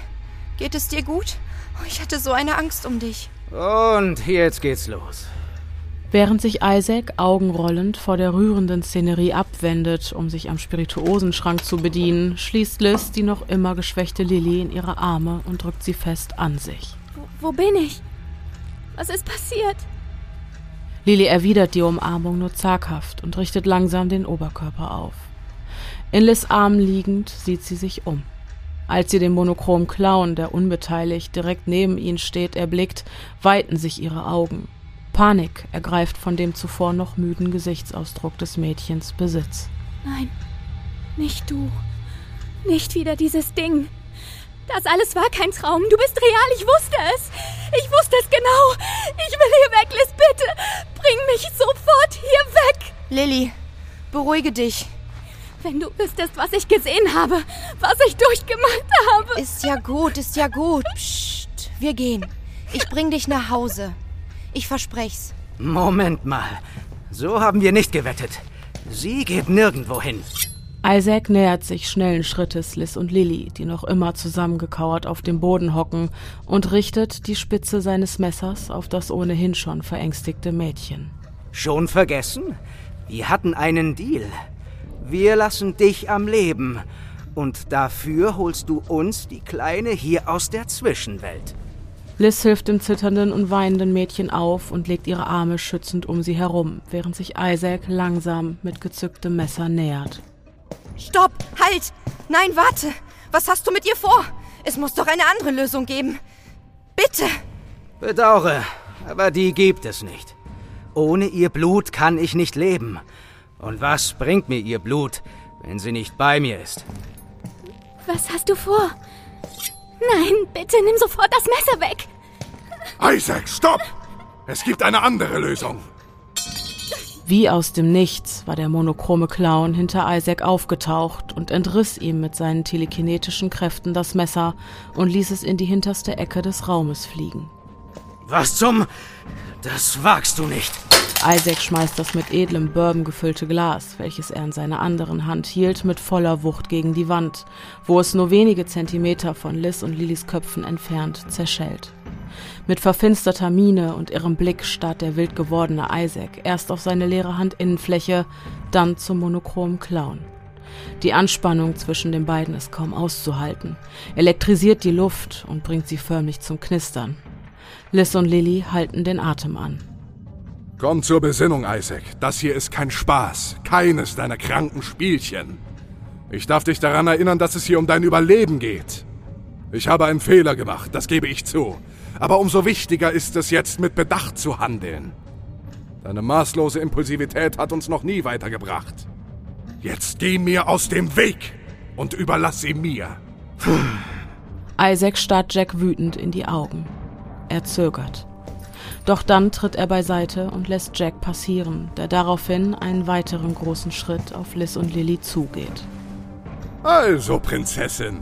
geht es dir gut? Oh, ich hatte so eine Angst um dich. Und jetzt geht's los. Während sich Isaac augenrollend vor der rührenden Szenerie abwendet, um sich am Spirituosenschrank zu bedienen, schließt Liz die noch immer geschwächte Lilly in ihre Arme und drückt sie fest an sich. Wo, wo bin ich? Was ist passiert? Lilly erwidert die Umarmung nur zaghaft und richtet langsam den Oberkörper auf. In Liz Armen liegend sieht sie sich um. Als sie den monochromen Clown, der unbeteiligt direkt neben ihnen steht, erblickt, weiten sich ihre Augen. Panik ergreift von dem zuvor noch müden Gesichtsausdruck des Mädchens Besitz. Nein, nicht du. Nicht wieder dieses Ding. Das alles war kein Traum. Du bist real, ich wusste es. Ich wusste es genau. Ich will hier weg, Liz, bitte. Bring mich sofort hier weg. Lilly, beruhige dich. Wenn du wüsstest, was ich gesehen habe, was ich durchgemacht habe. Ist ja gut, ist ja gut. Psst, wir gehen. Ich bring dich nach Hause. Ich versprech's. Moment mal. So haben wir nicht gewettet. Sie geht nirgendwo hin. Isaac nähert sich schnellen Schrittes Liz und Lilly, die noch immer zusammengekauert auf dem Boden hocken, und richtet die Spitze seines Messers auf das ohnehin schon verängstigte Mädchen. Schon vergessen? Wir hatten einen Deal. Wir lassen dich am Leben. Und dafür holst du uns die Kleine hier aus der Zwischenwelt. Liz hilft dem zitternden und weinenden Mädchen auf und legt ihre Arme schützend um sie herum, während sich Isaac langsam mit gezücktem Messer nähert. Stopp! Halt! Nein, warte! Was hast du mit ihr vor? Es muss doch eine andere Lösung geben. Bitte! Bedauere, aber die gibt es nicht. Ohne ihr Blut kann ich nicht leben. Und was bringt mir ihr Blut, wenn sie nicht bei mir ist? Was hast du vor? Nein, bitte nimm sofort das Messer weg. Isaac, stopp! Es gibt eine andere Lösung. Wie aus dem Nichts war der monochrome Clown hinter Isaac aufgetaucht und entriss ihm mit seinen telekinetischen Kräften das Messer und ließ es in die hinterste Ecke des Raumes fliegen. Was zum... Das wagst du nicht. Isaac schmeißt das mit edlem Bourbon gefüllte Glas, welches er in seiner anderen Hand hielt, mit voller Wucht gegen die Wand, wo es nur wenige Zentimeter von Liz und Lillys Köpfen entfernt zerschellt. Mit verfinsterter Miene und ihrem Blick starrt der wild gewordene Isaac erst auf seine leere Handinnenfläche, dann zum monochromen Clown. Die Anspannung zwischen den beiden ist kaum auszuhalten, elektrisiert die Luft und bringt sie förmlich zum Knistern. Liz und Lilly halten den Atem an. Komm zur Besinnung, Isaac. Das hier ist kein Spaß. Keines deiner kranken Spielchen. Ich darf dich daran erinnern, dass es hier um dein Überleben geht. Ich habe einen Fehler gemacht, das gebe ich zu. Aber umso wichtiger ist es jetzt, mit Bedacht zu handeln. Deine maßlose Impulsivität hat uns noch nie weitergebracht. Jetzt geh mir aus dem Weg und überlass sie mir. Isaac starrt Jack wütend in die Augen. Er zögert. Doch dann tritt er beiseite und lässt Jack passieren, der daraufhin einen weiteren großen Schritt auf Liz und Lily zugeht. Also, Prinzessin.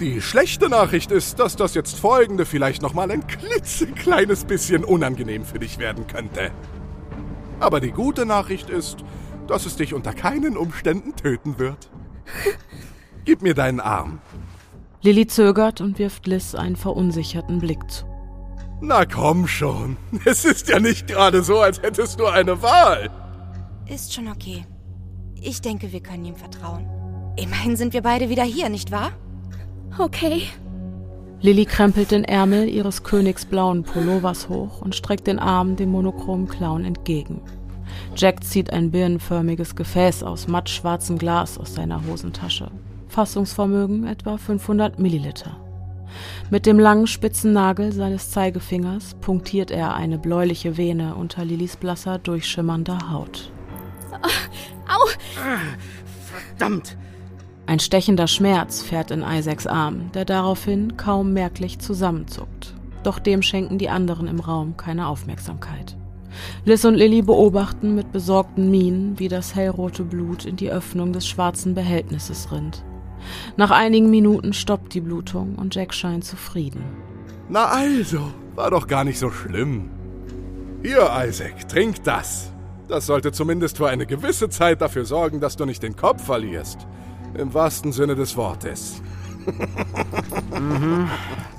Die schlechte Nachricht ist, dass das jetzt folgende vielleicht nochmal ein klitzekleines bisschen unangenehm für dich werden könnte. Aber die gute Nachricht ist, dass es dich unter keinen Umständen töten wird. Gib mir deinen Arm. Lilly zögert und wirft Liz einen verunsicherten Blick zu. Na komm schon. *laughs* Es ist ja nicht gerade so, als hättest du eine Wahl. Ist schon okay. Ich denke, wir können ihm vertrauen. Immerhin sind wir beide wieder hier, nicht wahr? Okay. Lilly krempelt den Ärmel ihres königsblauen Pullovers hoch und streckt den Arm dem monochromen Clown entgegen. Jack zieht ein birnenförmiges Gefäß aus mattschwarzem Glas aus seiner Hosentasche. Fassungsvermögen etwa 500 Milliliter. Mit dem langen spitzen Nagel seines Zeigefingers punktiert er eine bläuliche Vene unter Lillys blasser, durchschimmernder Haut. Au! Verdammt! Ein stechender Schmerz fährt in Isaacs Arm, der daraufhin kaum merklich zusammenzuckt. Doch dem schenken die anderen im Raum keine Aufmerksamkeit. Liz und Lilly beobachten mit besorgten Mienen, wie das hellrote Blut in die Öffnung des schwarzen Behältnisses rinnt. Nach einigen Minuten stoppt die Blutung und Jack scheint zufrieden. Na also, war doch gar nicht so schlimm. Hier, Isaac, trink das. Das sollte zumindest für eine gewisse Zeit dafür sorgen, dass du nicht den Kopf verlierst. Im wahrsten Sinne des Wortes. *laughs* mhm.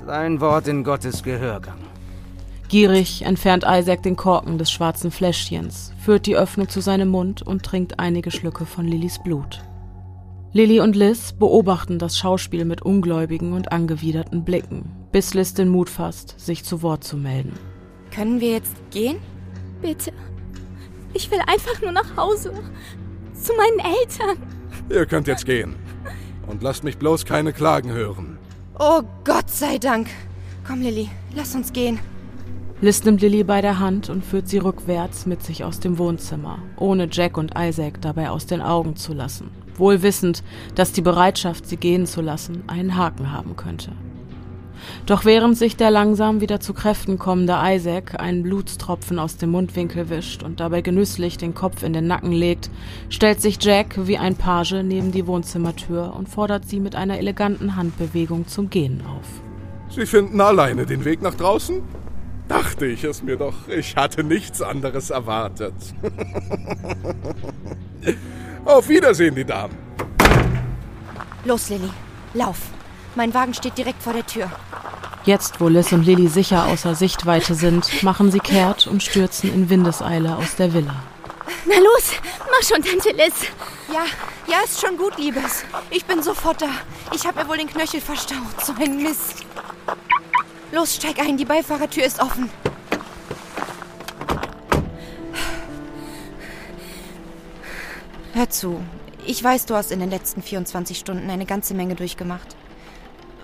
Sein Wort in Gottes Gehörgang. Gierig entfernt Isaac den Korken des schwarzen Fläschchens, führt die Öffnung zu seinem Mund und trinkt einige Schlücke von Lillys Blut. Lilly und Liz beobachten das Schauspiel mit ungläubigen und angewiderten Blicken, bis Liz den Mut fasst, sich zu Wort zu melden. Können wir jetzt gehen? Bitte. Ich will einfach nur nach Hause. Zu meinen Eltern. Ihr könnt jetzt gehen. Und lasst mich bloß keine Klagen hören. Oh Gott sei Dank. Komm, Lilly, lass uns gehen. Liz nimmt Lilly bei der Hand und führt sie rückwärts mit sich aus dem Wohnzimmer, ohne Jack und Isaac dabei aus den Augen zu lassen wohl wissend, dass die Bereitschaft, sie gehen zu lassen, einen Haken haben könnte. Doch während sich der langsam wieder zu Kräften kommende Isaac einen Blutstropfen aus dem Mundwinkel wischt und dabei genüsslich den Kopf in den Nacken legt, stellt sich Jack wie ein Page neben die Wohnzimmertür und fordert sie mit einer eleganten Handbewegung zum Gehen auf. Sie finden alleine den Weg nach draußen? Dachte ich es mir doch. Ich hatte nichts anderes erwartet. *laughs* Auf Wiedersehen, die Damen. Los, Lilly. Lauf. Mein Wagen steht direkt vor der Tür. Jetzt, wo Liz und Lilly sicher außer Sichtweite sind, machen sie kehrt und stürzen in Windeseile aus der Villa. Na los, mach schon, Tante Liz. Ja, ja, ist schon gut, Liebes. Ich bin sofort da. Ich habe mir wohl den Knöchel verstaucht. So ein Mist. Los, steig ein, die Beifahrertür ist offen. Hör zu. Ich weiß, du hast in den letzten 24 Stunden eine ganze Menge durchgemacht.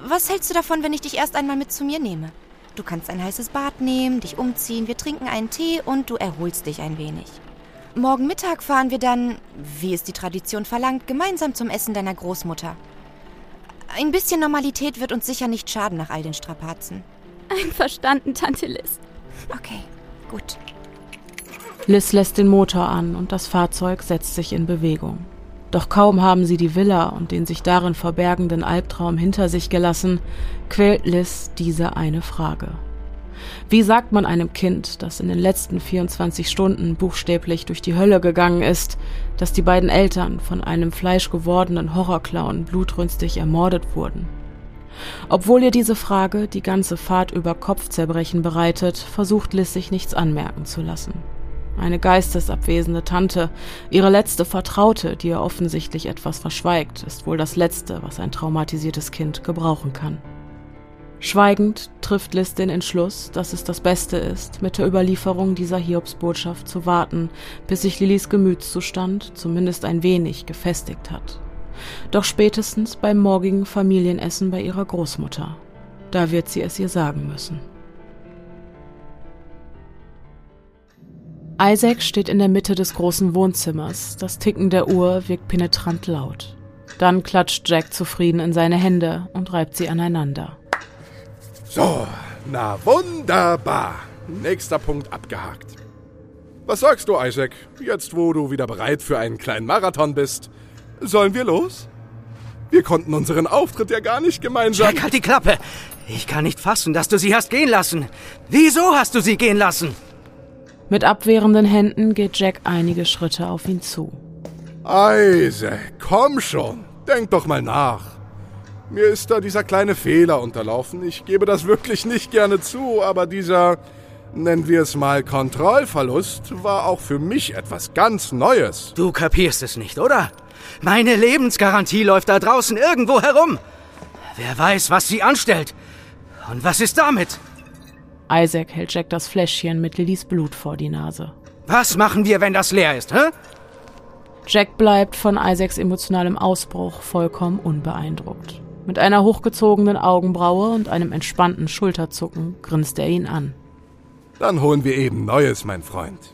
Was hältst du davon, wenn ich dich erst einmal mit zu mir nehme? Du kannst ein heißes Bad nehmen, dich umziehen, wir trinken einen Tee und du erholst dich ein wenig. Morgen Mittag fahren wir dann, wie es die Tradition verlangt, gemeinsam zum Essen deiner Großmutter. Ein bisschen Normalität wird uns sicher nicht schaden nach all den Strapazen. Einverstanden, Tante Liz. Okay, gut. Liz lässt den Motor an und das Fahrzeug setzt sich in Bewegung. Doch kaum haben sie die Villa und den sich darin verbergenden Albtraum hinter sich gelassen, quält Liz diese eine Frage. Wie sagt man einem Kind, das in den letzten 24 Stunden buchstäblich durch die Hölle gegangen ist, dass die beiden Eltern von einem fleischgewordenen Horrorclown blutrünstig ermordet wurden? Obwohl ihr diese Frage die ganze Fahrt über Kopfzerbrechen bereitet, versucht Liz sich nichts anmerken zu lassen eine geistesabwesende Tante, ihre letzte Vertraute, die ihr offensichtlich etwas verschweigt, ist wohl das Letzte, was ein traumatisiertes Kind gebrauchen kann. Schweigend trifft Liz den Entschluss, dass es das Beste ist, mit der Überlieferung dieser Hiobsbotschaft zu warten, bis sich Lillys Gemütszustand zumindest ein wenig gefestigt hat. Doch spätestens beim morgigen Familienessen bei ihrer Großmutter. Da wird sie es ihr sagen müssen. Isaac steht in der Mitte des großen Wohnzimmers. Das Ticken der Uhr wirkt penetrant laut. Dann klatscht Jack zufrieden in seine Hände und reibt sie aneinander. So, na wunderbar. nächster Punkt abgehakt. Was sagst du, Isaac? Jetzt, wo du wieder bereit für einen kleinen Marathon bist, sollen wir los? Wir konnten unseren Auftritt ja gar nicht gemeinsam. Jack, halt die Klappe! Ich kann nicht fassen, dass du sie hast gehen lassen. Wieso hast du sie gehen lassen? Mit abwehrenden Händen geht Jack einige Schritte auf ihn zu. Isaac, komm schon. Denk doch mal nach. Mir ist da dieser kleine Fehler unterlaufen. Ich gebe das wirklich nicht gerne zu, aber dieser, nennen wir es mal Kontrollverlust, war auch für mich etwas ganz Neues. Du kapierst es nicht, oder? Meine Lebensgarantie läuft da draußen irgendwo herum. Wer weiß, was sie anstellt. Und was ist damit? Isaac hält Jack das Fläschchen mit Lillys Blut vor die Nase. Was machen wir, wenn das leer ist, hä? Jack bleibt von Isaacs emotionalem Ausbruch vollkommen unbeeindruckt. Mit einer hochgezogenen Augenbraue und einem entspannten Schulterzucken grinst er ihn an. Dann holen wir eben Neues, mein Freund.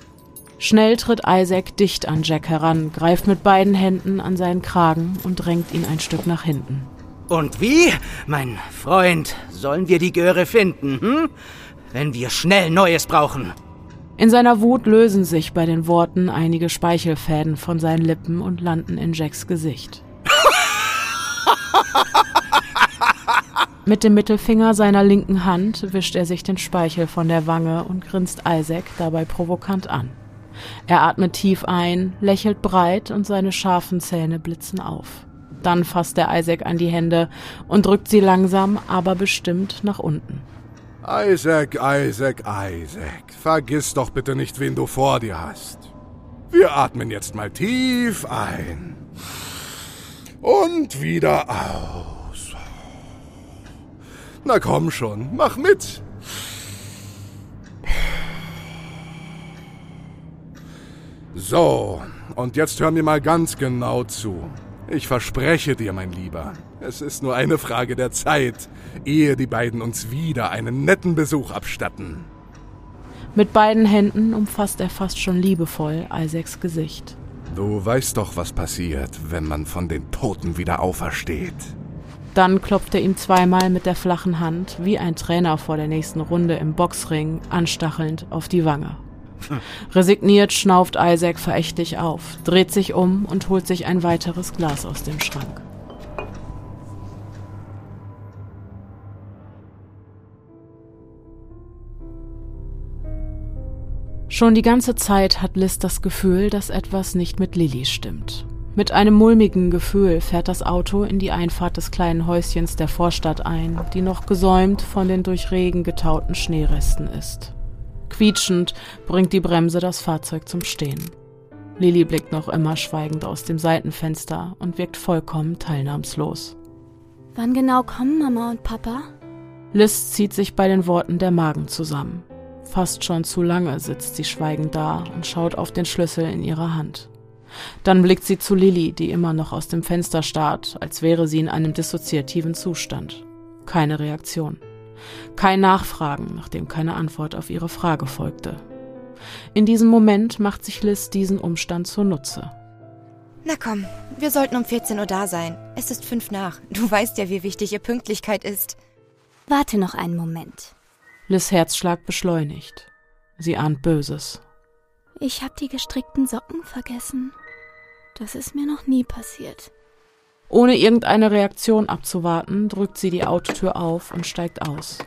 Schnell tritt Isaac dicht an Jack heran, greift mit beiden Händen an seinen Kragen und drängt ihn ein Stück nach hinten. Und wie, mein Freund, sollen wir die Göre finden, hm? Wenn wir schnell Neues brauchen. In seiner Wut lösen sich bei den Worten einige Speichelfäden von seinen Lippen und landen in Jacks Gesicht. *laughs* Mit dem Mittelfinger seiner linken Hand wischt er sich den Speichel von der Wange und grinst Isaac dabei provokant an. Er atmet tief ein, lächelt breit und seine scharfen Zähne blitzen auf. Dann fasst er Isaac an die Hände und drückt sie langsam, aber bestimmt nach unten. Isaac, Isaac, Isaac, vergiss doch bitte nicht, wen du vor dir hast. Wir atmen jetzt mal tief ein und wieder aus. Na komm schon, mach mit. So, und jetzt hör mir mal ganz genau zu. Ich verspreche dir, mein Lieber, es ist nur eine Frage der Zeit, ehe die beiden uns wieder einen netten Besuch abstatten. Mit beiden Händen umfasst er fast schon liebevoll Isaacs Gesicht. Du weißt doch, was passiert, wenn man von den Toten wieder aufersteht. Dann klopft er ihm zweimal mit der flachen Hand, wie ein Trainer vor der nächsten Runde im Boxring, anstachelnd auf die Wange. Resigniert schnauft Isaac verächtlich auf, dreht sich um und holt sich ein weiteres Glas aus dem Schrank. Schon die ganze Zeit hat Liz das Gefühl, dass etwas nicht mit Lilly stimmt. Mit einem mulmigen Gefühl fährt das Auto in die Einfahrt des kleinen Häuschens der Vorstadt ein, die noch gesäumt von den durch Regen getauten Schneeresten ist. Quietschend bringt die Bremse das Fahrzeug zum Stehen. Lilly blickt noch immer schweigend aus dem Seitenfenster und wirkt vollkommen teilnahmslos. Wann genau kommen Mama und Papa? Liz zieht sich bei den Worten der Magen zusammen. Fast schon zu lange sitzt sie schweigend da und schaut auf den Schlüssel in ihrer Hand. Dann blickt sie zu Lilly, die immer noch aus dem Fenster starrt, als wäre sie in einem dissoziativen Zustand. Keine Reaktion. Kein Nachfragen, nachdem keine Antwort auf ihre Frage folgte. In diesem Moment macht sich Liz diesen Umstand zunutze. Na komm, wir sollten um 14 Uhr da sein. Es ist fünf nach. Du weißt ja, wie wichtig ihr Pünktlichkeit ist. Warte noch einen Moment. Liz Herzschlag beschleunigt. Sie ahnt Böses. Ich habe die gestrickten Socken vergessen. Das ist mir noch nie passiert. Ohne irgendeine Reaktion abzuwarten, drückt sie die Autotür auf und steigt aus.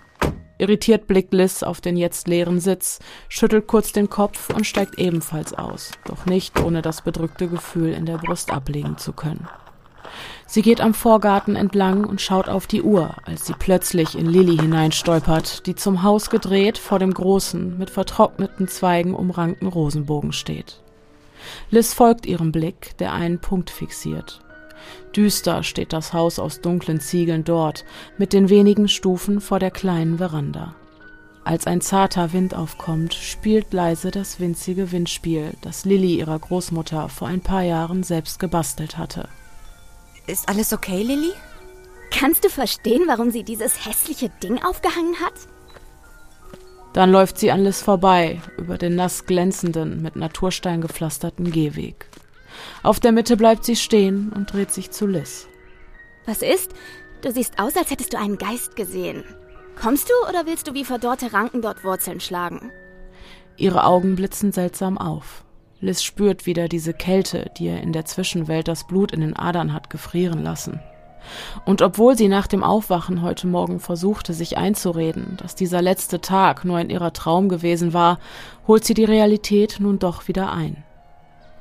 Irritiert blickt Liz auf den jetzt leeren Sitz, schüttelt kurz den Kopf und steigt ebenfalls aus, doch nicht ohne das bedrückte Gefühl in der Brust ablegen zu können. Sie geht am Vorgarten entlang und schaut auf die Uhr, als sie plötzlich in Lilly hineinstolpert, die zum Haus gedreht vor dem großen, mit vertrockneten Zweigen umrankten Rosenbogen steht. Liz folgt ihrem Blick, der einen Punkt fixiert. Düster steht das Haus aus dunklen Ziegeln dort, mit den wenigen Stufen vor der kleinen Veranda. Als ein zarter Wind aufkommt, spielt leise das winzige Windspiel, das Lilly ihrer Großmutter vor ein paar Jahren selbst gebastelt hatte. Ist alles okay, Lilly? Kannst du verstehen, warum sie dieses hässliche Ding aufgehangen hat? Dann läuft sie an Liz vorbei, über den nass glänzenden, mit Naturstein gepflasterten Gehweg. Auf der Mitte bleibt sie stehen und dreht sich zu Liz. Was ist? Du siehst aus, als hättest du einen Geist gesehen. Kommst du oder willst du wie verdorrte Ranken dort Wurzeln schlagen? Ihre Augen blitzen seltsam auf. Liz spürt wieder diese Kälte, die ihr in der Zwischenwelt das Blut in den Adern hat gefrieren lassen. Und obwohl sie nach dem Aufwachen heute Morgen versuchte, sich einzureden, dass dieser letzte Tag nur ein irrer Traum gewesen war, holt sie die Realität nun doch wieder ein.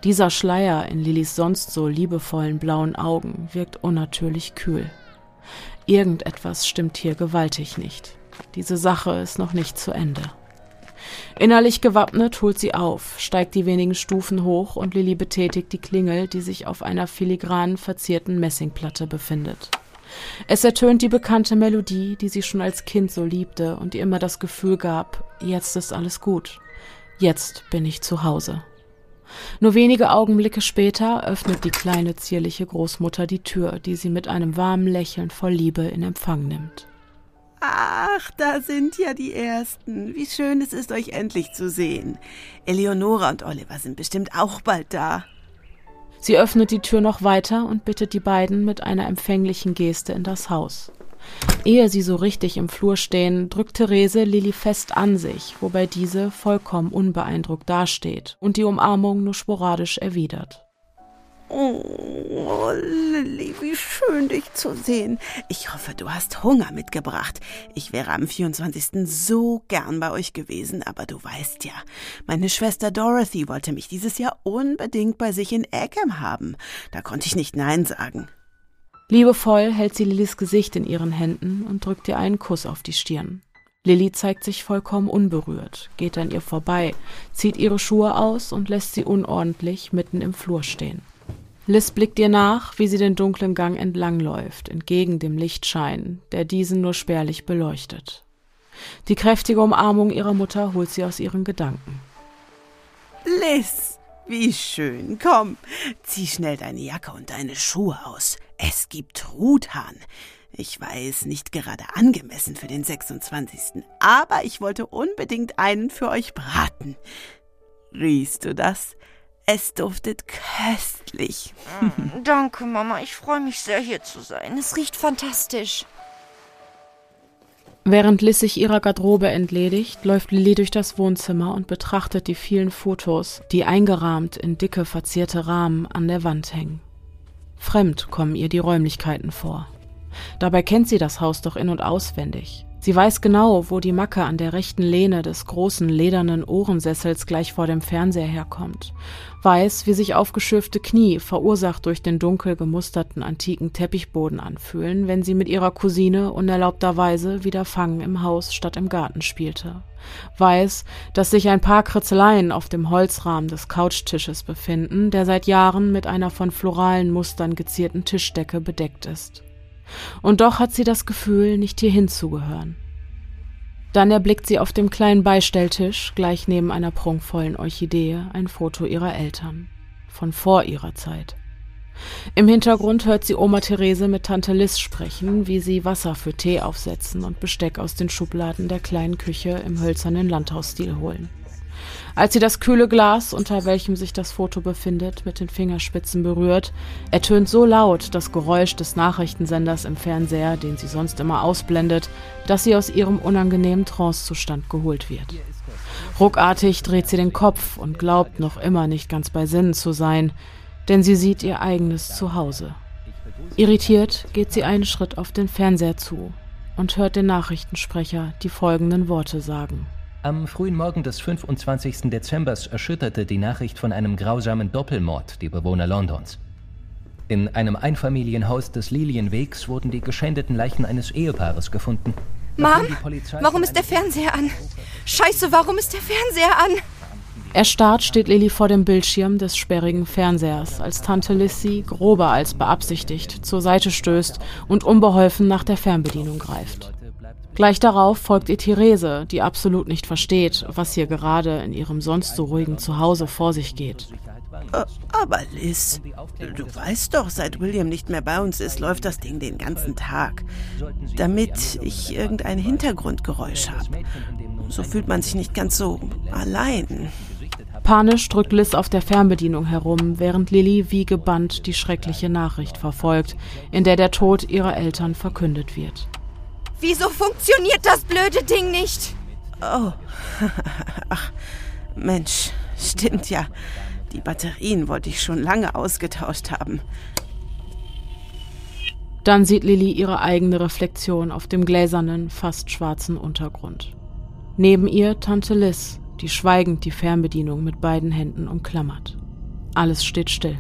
Dieser Schleier in Lillys sonst so liebevollen blauen Augen wirkt unnatürlich kühl. Irgendetwas stimmt hier gewaltig nicht. Diese Sache ist noch nicht zu Ende. Innerlich gewappnet holt sie auf, steigt die wenigen Stufen hoch und Lilly betätigt die Klingel, die sich auf einer filigranen verzierten Messingplatte befindet. Es ertönt die bekannte Melodie, die sie schon als Kind so liebte und ihr immer das Gefühl gab, jetzt ist alles gut. Jetzt bin ich zu Hause. Nur wenige Augenblicke später öffnet die kleine zierliche Großmutter die Tür, die sie mit einem warmen Lächeln voll Liebe in Empfang nimmt. Ach, da sind ja die Ersten. Wie schön es ist, euch endlich zu sehen. Eleonora und Oliver sind bestimmt auch bald da. Sie öffnet die Tür noch weiter und bittet die beiden mit einer empfänglichen Geste in das Haus. Ehe sie so richtig im Flur stehen, drückt Therese Lilly fest an sich, wobei diese vollkommen unbeeindruckt dasteht und die Umarmung nur sporadisch erwidert. Oh, Lilly, wie schön dich zu sehen. Ich hoffe, du hast Hunger mitgebracht. Ich wäre am 24. so gern bei euch gewesen, aber du weißt ja, meine Schwester Dorothy wollte mich dieses Jahr unbedingt bei sich in Eckham haben. Da konnte ich nicht Nein sagen. Liebevoll hält sie Lillys Gesicht in ihren Händen und drückt ihr einen Kuss auf die Stirn. Lilly zeigt sich vollkommen unberührt, geht an ihr vorbei, zieht ihre Schuhe aus und lässt sie unordentlich mitten im Flur stehen. Liz blickt ihr nach, wie sie den dunklen Gang entlangläuft, entgegen dem Lichtschein, der diesen nur spärlich beleuchtet. Die kräftige Umarmung ihrer Mutter holt sie aus ihren Gedanken. Liz, wie schön. Komm, zieh schnell deine Jacke und deine Schuhe aus. Es gibt Truthahn. Ich weiß, nicht gerade angemessen für den 26. Aber ich wollte unbedingt einen für euch braten. Riechst du das? Es duftet köstlich. Mm, danke, Mama. Ich freue mich sehr, hier zu sein. Es riecht fantastisch. Während Liz sich ihrer Garderobe entledigt, läuft Lilly durch das Wohnzimmer und betrachtet die vielen Fotos, die eingerahmt in dicke, verzierte Rahmen an der Wand hängen. Fremd kommen ihr die Räumlichkeiten vor. Dabei kennt sie das Haus doch in und auswendig. Sie weiß genau, wo die Macke an der rechten Lehne des großen ledernen Ohrensessels gleich vor dem Fernseher herkommt. Weiß, wie sich aufgeschürfte Knie, verursacht durch den dunkel gemusterten antiken Teppichboden anfühlen, wenn sie mit ihrer Cousine unerlaubterweise wieder Fangen im Haus statt im Garten spielte. Weiß, dass sich ein paar Kritzeleien auf dem Holzrahmen des Couchtisches befinden, der seit Jahren mit einer von floralen Mustern gezierten Tischdecke bedeckt ist. Und doch hat sie das Gefühl, nicht hierhin zu gehören. Dann erblickt sie auf dem kleinen Beistelltisch, gleich neben einer prunkvollen Orchidee, ein Foto ihrer Eltern. Von vor ihrer Zeit. Im Hintergrund hört sie Oma Therese mit Tante Liz sprechen, wie sie Wasser für Tee aufsetzen und Besteck aus den Schubladen der kleinen Küche im hölzernen Landhausstil holen. Als sie das kühle Glas, unter welchem sich das Foto befindet, mit den Fingerspitzen berührt, ertönt so laut das Geräusch des Nachrichtensenders im Fernseher, den sie sonst immer ausblendet, dass sie aus ihrem unangenehmen Trancezustand geholt wird. Ruckartig dreht sie den Kopf und glaubt noch immer nicht ganz bei Sinnen zu sein, denn sie sieht ihr eigenes Zuhause. Irritiert geht sie einen Schritt auf den Fernseher zu und hört den Nachrichtensprecher die folgenden Worte sagen. Am frühen Morgen des 25. Dezembers erschütterte die Nachricht von einem grausamen Doppelmord die Bewohner Londons. In einem Einfamilienhaus des Lilienwegs wurden die geschändeten Leichen eines Ehepaares gefunden. Mom, warum ist der Fernseher an? Scheiße, warum ist der Fernseher an? Erstarrt steht Lilly vor dem Bildschirm des sperrigen Fernsehers, als Tante Lissy, grober als beabsichtigt, zur Seite stößt und unbeholfen nach der Fernbedienung greift. Gleich darauf folgt ihr Therese, die absolut nicht versteht, was hier gerade in ihrem sonst so ruhigen Zuhause vor sich geht. Äh, aber Liz, du weißt doch, seit William nicht mehr bei uns ist, läuft das Ding den ganzen Tag. Damit ich irgendein Hintergrundgeräusch habe. So fühlt man sich nicht ganz so allein. Panisch drückt Liz auf der Fernbedienung herum, während Lilly wie gebannt die schreckliche Nachricht verfolgt, in der der Tod ihrer Eltern verkündet wird. Wieso funktioniert das blöde Ding nicht? Oh. *laughs* Ach, Mensch, stimmt ja. Die Batterien wollte ich schon lange ausgetauscht haben. Dann sieht Lilly ihre eigene Reflexion auf dem gläsernen, fast schwarzen Untergrund. Neben ihr Tante Liz, die schweigend die Fernbedienung mit beiden Händen umklammert. Alles steht still.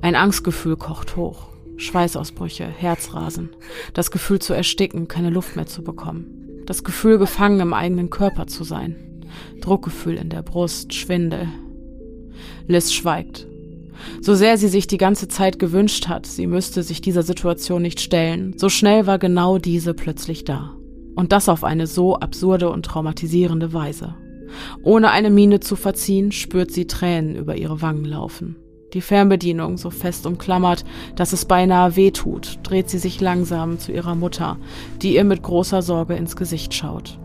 Ein Angstgefühl kocht hoch. Schweißausbrüche, Herzrasen, das Gefühl zu ersticken, keine Luft mehr zu bekommen, das Gefühl gefangen im eigenen Körper zu sein, Druckgefühl in der Brust, Schwindel. Liz schweigt. So sehr sie sich die ganze Zeit gewünscht hat, sie müsste sich dieser Situation nicht stellen, so schnell war genau diese plötzlich da. Und das auf eine so absurde und traumatisierende Weise. Ohne eine Miene zu verziehen, spürt sie Tränen über ihre Wangen laufen. Die Fernbedienung so fest umklammert, dass es beinahe weh tut, dreht sie sich langsam zu ihrer Mutter, die ihr mit großer Sorge ins Gesicht schaut.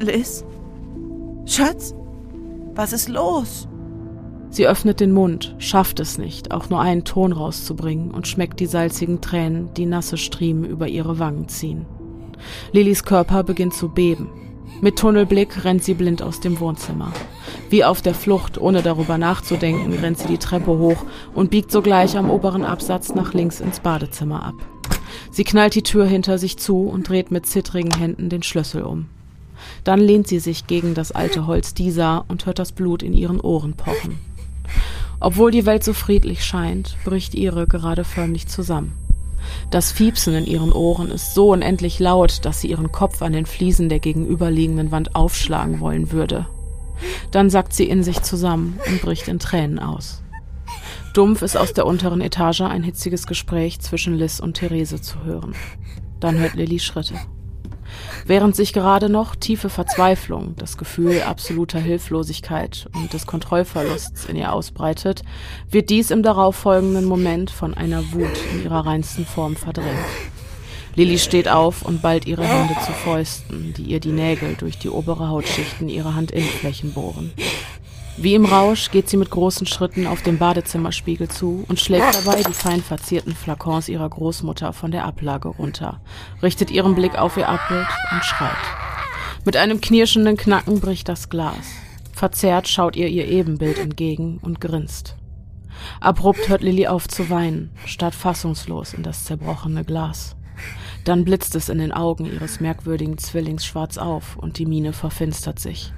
Liz? Schatz? Was ist los? Sie öffnet den Mund, schafft es nicht, auch nur einen Ton rauszubringen und schmeckt die salzigen Tränen, die nasse Striemen über ihre Wangen ziehen. Lillys Körper beginnt zu beben. Mit Tunnelblick rennt sie blind aus dem Wohnzimmer. Wie auf der Flucht, ohne darüber nachzudenken, rennt sie die Treppe hoch und biegt sogleich am oberen Absatz nach links ins Badezimmer ab. Sie knallt die Tür hinter sich zu und dreht mit zittrigen Händen den Schlüssel um. Dann lehnt sie sich gegen das alte Holz dieser und hört das Blut in ihren Ohren pochen. Obwohl die Welt so friedlich scheint, bricht ihre gerade förmlich zusammen. Das Fiepsen in ihren Ohren ist so unendlich laut, dass sie ihren Kopf an den Fliesen der gegenüberliegenden Wand aufschlagen wollen würde. Dann sackt sie in sich zusammen und bricht in Tränen aus. Dumpf ist aus der unteren Etage ein hitziges Gespräch zwischen Liz und Therese zu hören. Dann hört Lilly Schritte. Während sich gerade noch tiefe Verzweiflung, das Gefühl absoluter Hilflosigkeit und des Kontrollverlusts in ihr ausbreitet, wird dies im darauffolgenden Moment von einer Wut in ihrer reinsten Form verdrängt. Lilly steht auf und ballt ihre Hände zu Fäusten, die ihr die Nägel durch die obere Hautschichten ihrer Handinnenflächen bohren. Wie im Rausch geht sie mit großen Schritten auf den Badezimmerspiegel zu und schlägt dabei die fein verzierten Flakons ihrer Großmutter von der Ablage runter, richtet ihren Blick auf ihr Abbild und schreit. Mit einem knirschenden Knacken bricht das Glas. Verzerrt schaut ihr ihr Ebenbild entgegen und grinst. Abrupt hört Lilly auf zu weinen, starrt fassungslos in das zerbrochene Glas. Dann blitzt es in den Augen ihres merkwürdigen Zwillings schwarz auf und die Miene verfinstert sich.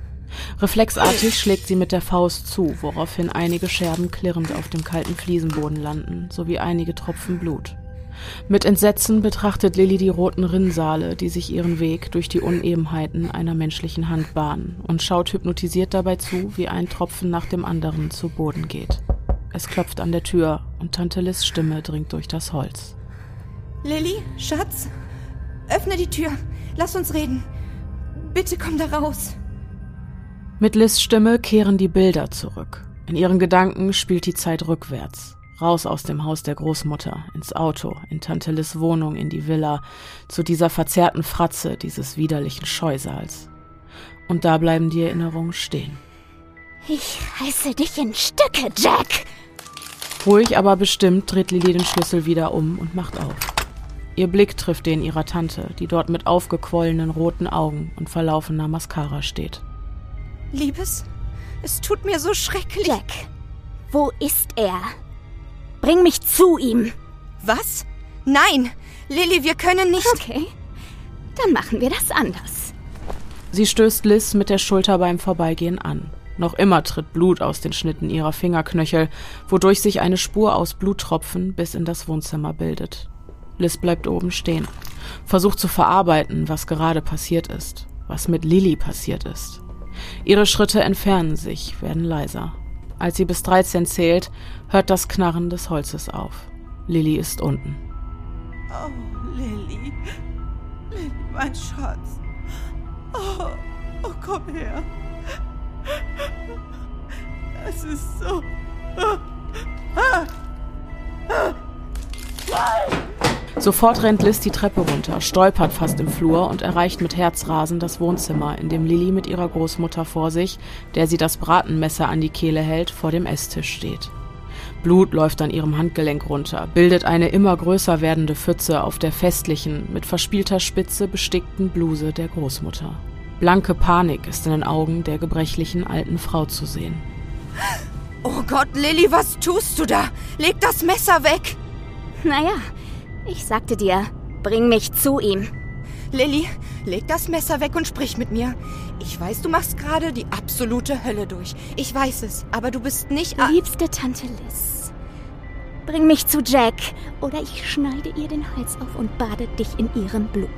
Reflexartig schlägt sie mit der Faust zu, woraufhin einige Scherben klirrend auf dem kalten Fliesenboden landen, sowie einige Tropfen Blut. Mit Entsetzen betrachtet Lilly die roten Rinnsale, die sich ihren Weg durch die Unebenheiten einer menschlichen Hand bahnen, und schaut hypnotisiert dabei zu, wie ein Tropfen nach dem anderen zu Boden geht. Es klopft an der Tür und Tante Liz Stimme dringt durch das Holz. Lilly, Schatz, öffne die Tür. Lass uns reden. Bitte komm da raus. Mit Liz Stimme kehren die Bilder zurück. In ihren Gedanken spielt die Zeit rückwärts. Raus aus dem Haus der Großmutter, ins Auto, in Tante Liz Wohnung, in die Villa, zu dieser verzerrten Fratze dieses widerlichen Scheusals. Und da bleiben die Erinnerungen stehen. Ich reiße dich in Stücke, Jack! Ruhig, aber bestimmt dreht Lilly den Schlüssel wieder um und macht auf. Ihr Blick trifft den ihrer Tante, die dort mit aufgequollenen roten Augen und verlaufener Mascara steht. Liebes, es tut mir so schrecklich. Jack, wo ist er? Bring mich zu ihm. Was? Nein, Lilly, wir können nicht. Okay, dann machen wir das anders. Sie stößt Liz mit der Schulter beim Vorbeigehen an. Noch immer tritt Blut aus den Schnitten ihrer Fingerknöchel, wodurch sich eine Spur aus Bluttropfen bis in das Wohnzimmer bildet. Liz bleibt oben stehen, versucht zu verarbeiten, was gerade passiert ist, was mit Lilly passiert ist. Ihre Schritte entfernen sich, werden leiser. Als sie bis 13 zählt, hört das Knarren des Holzes auf. Lilly ist unten. Oh, Lilly. Lilly, mein Schatz. Oh, oh, komm her. Es ist so. Ah. Sofort rennt Liz die Treppe runter, stolpert fast im Flur und erreicht mit Herzrasen das Wohnzimmer, in dem Lilly mit ihrer Großmutter vor sich, der sie das Bratenmesser an die Kehle hält, vor dem Esstisch steht. Blut läuft an ihrem Handgelenk runter, bildet eine immer größer werdende Pfütze auf der festlichen, mit verspielter Spitze bestickten Bluse der Großmutter. Blanke Panik ist in den Augen der gebrechlichen alten Frau zu sehen. Oh Gott, Lilly, was tust du da? Leg das Messer weg! Naja, ich sagte dir, bring mich zu ihm. Lilly, leg das Messer weg und sprich mit mir. Ich weiß, du machst gerade die absolute Hölle durch. Ich weiß es, aber du bist nicht... Liebste Tante Liz, bring mich zu Jack, oder ich schneide ihr den Hals auf und bade dich in ihrem Blut.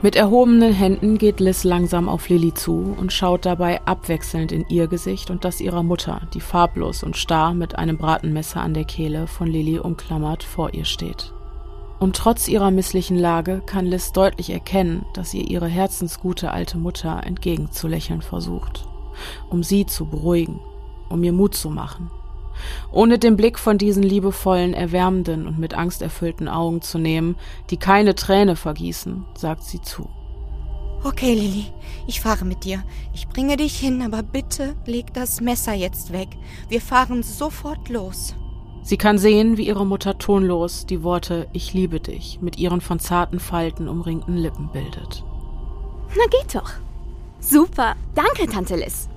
Mit erhobenen Händen geht Liz langsam auf Lilly zu und schaut dabei abwechselnd in ihr Gesicht und das ihrer Mutter, die farblos und starr mit einem Bratenmesser an der Kehle von Lilly umklammert vor ihr steht. Und trotz ihrer misslichen Lage kann Liz deutlich erkennen, dass ihr ihre herzensgute alte Mutter entgegenzulächeln versucht, um sie zu beruhigen, um ihr Mut zu machen. Ohne den Blick von diesen liebevollen, erwärmenden und mit Angst erfüllten Augen zu nehmen, die keine Träne vergießen, sagt sie zu. Okay, Lilly, ich fahre mit dir. Ich bringe dich hin, aber bitte leg das Messer jetzt weg. Wir fahren sofort los. Sie kann sehen, wie ihre Mutter tonlos die Worte Ich liebe dich mit ihren von zarten Falten umringten Lippen bildet. Na geht doch. Super. Danke, Tante Liz.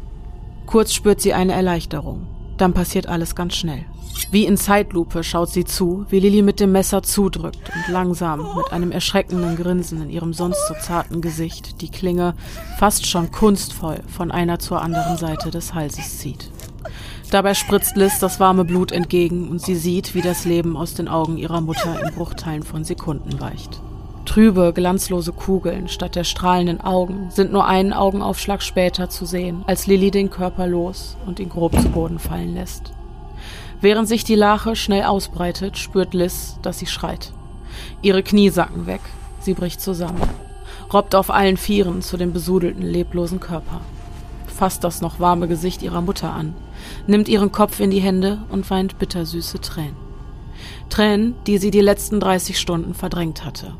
Kurz spürt sie eine Erleichterung. Dann passiert alles ganz schnell. Wie in Zeitlupe schaut sie zu, wie Lilly mit dem Messer zudrückt und langsam mit einem erschreckenden Grinsen in ihrem sonst so zarten Gesicht die Klinge fast schon kunstvoll von einer zur anderen Seite des Halses zieht. Dabei spritzt Liz das warme Blut entgegen und sie sieht, wie das Leben aus den Augen ihrer Mutter in Bruchteilen von Sekunden weicht. Trübe, glanzlose Kugeln statt der strahlenden Augen sind nur einen Augenaufschlag später zu sehen, als Lilly den Körper los und ihn grob zu Boden fallen lässt. Während sich die Lache schnell ausbreitet, spürt Liz, dass sie schreit. Ihre Knie sacken weg, sie bricht zusammen, robbt auf allen Vieren zu dem besudelten, leblosen Körper fasst das noch warme Gesicht ihrer Mutter an, nimmt ihren Kopf in die Hände und weint bittersüße Tränen. Tränen, die sie die letzten 30 Stunden verdrängt hatte.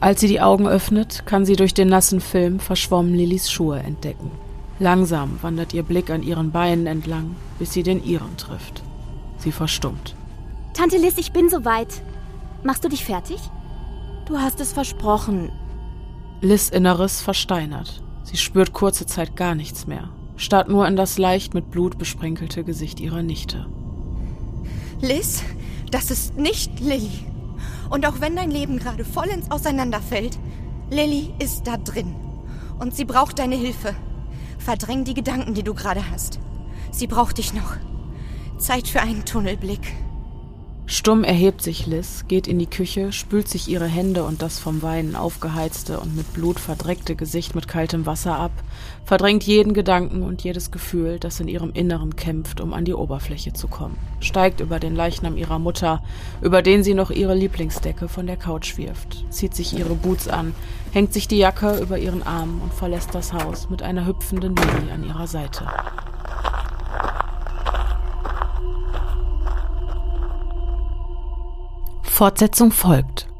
Als sie die Augen öffnet, kann sie durch den nassen Film verschwommen Lillys Schuhe entdecken. Langsam wandert ihr Blick an ihren Beinen entlang, bis sie den ihren trifft. Sie verstummt. Tante Liz, ich bin soweit. Machst du dich fertig? Du hast es versprochen. Liz Inneres versteinert. Sie spürt kurze Zeit gar nichts mehr, starrt nur in das leicht mit Blut besprenkelte Gesicht ihrer Nichte. Liz, das ist nicht Lilly. Und auch wenn dein Leben gerade vollends auseinanderfällt, Lilly ist da drin. Und sie braucht deine Hilfe. Verdräng die Gedanken, die du gerade hast. Sie braucht dich noch. Zeit für einen Tunnelblick. Stumm erhebt sich Liz, geht in die Küche, spült sich ihre Hände und das vom Weinen aufgeheizte und mit Blut verdreckte Gesicht mit kaltem Wasser ab, verdrängt jeden Gedanken und jedes Gefühl, das in ihrem Inneren kämpft, um an die Oberfläche zu kommen, steigt über den Leichnam ihrer Mutter, über den sie noch ihre Lieblingsdecke von der Couch wirft, zieht sich ihre Boots an, hängt sich die Jacke über ihren Arm und verlässt das Haus mit einer hüpfenden Lilly an ihrer Seite. Fortsetzung folgt.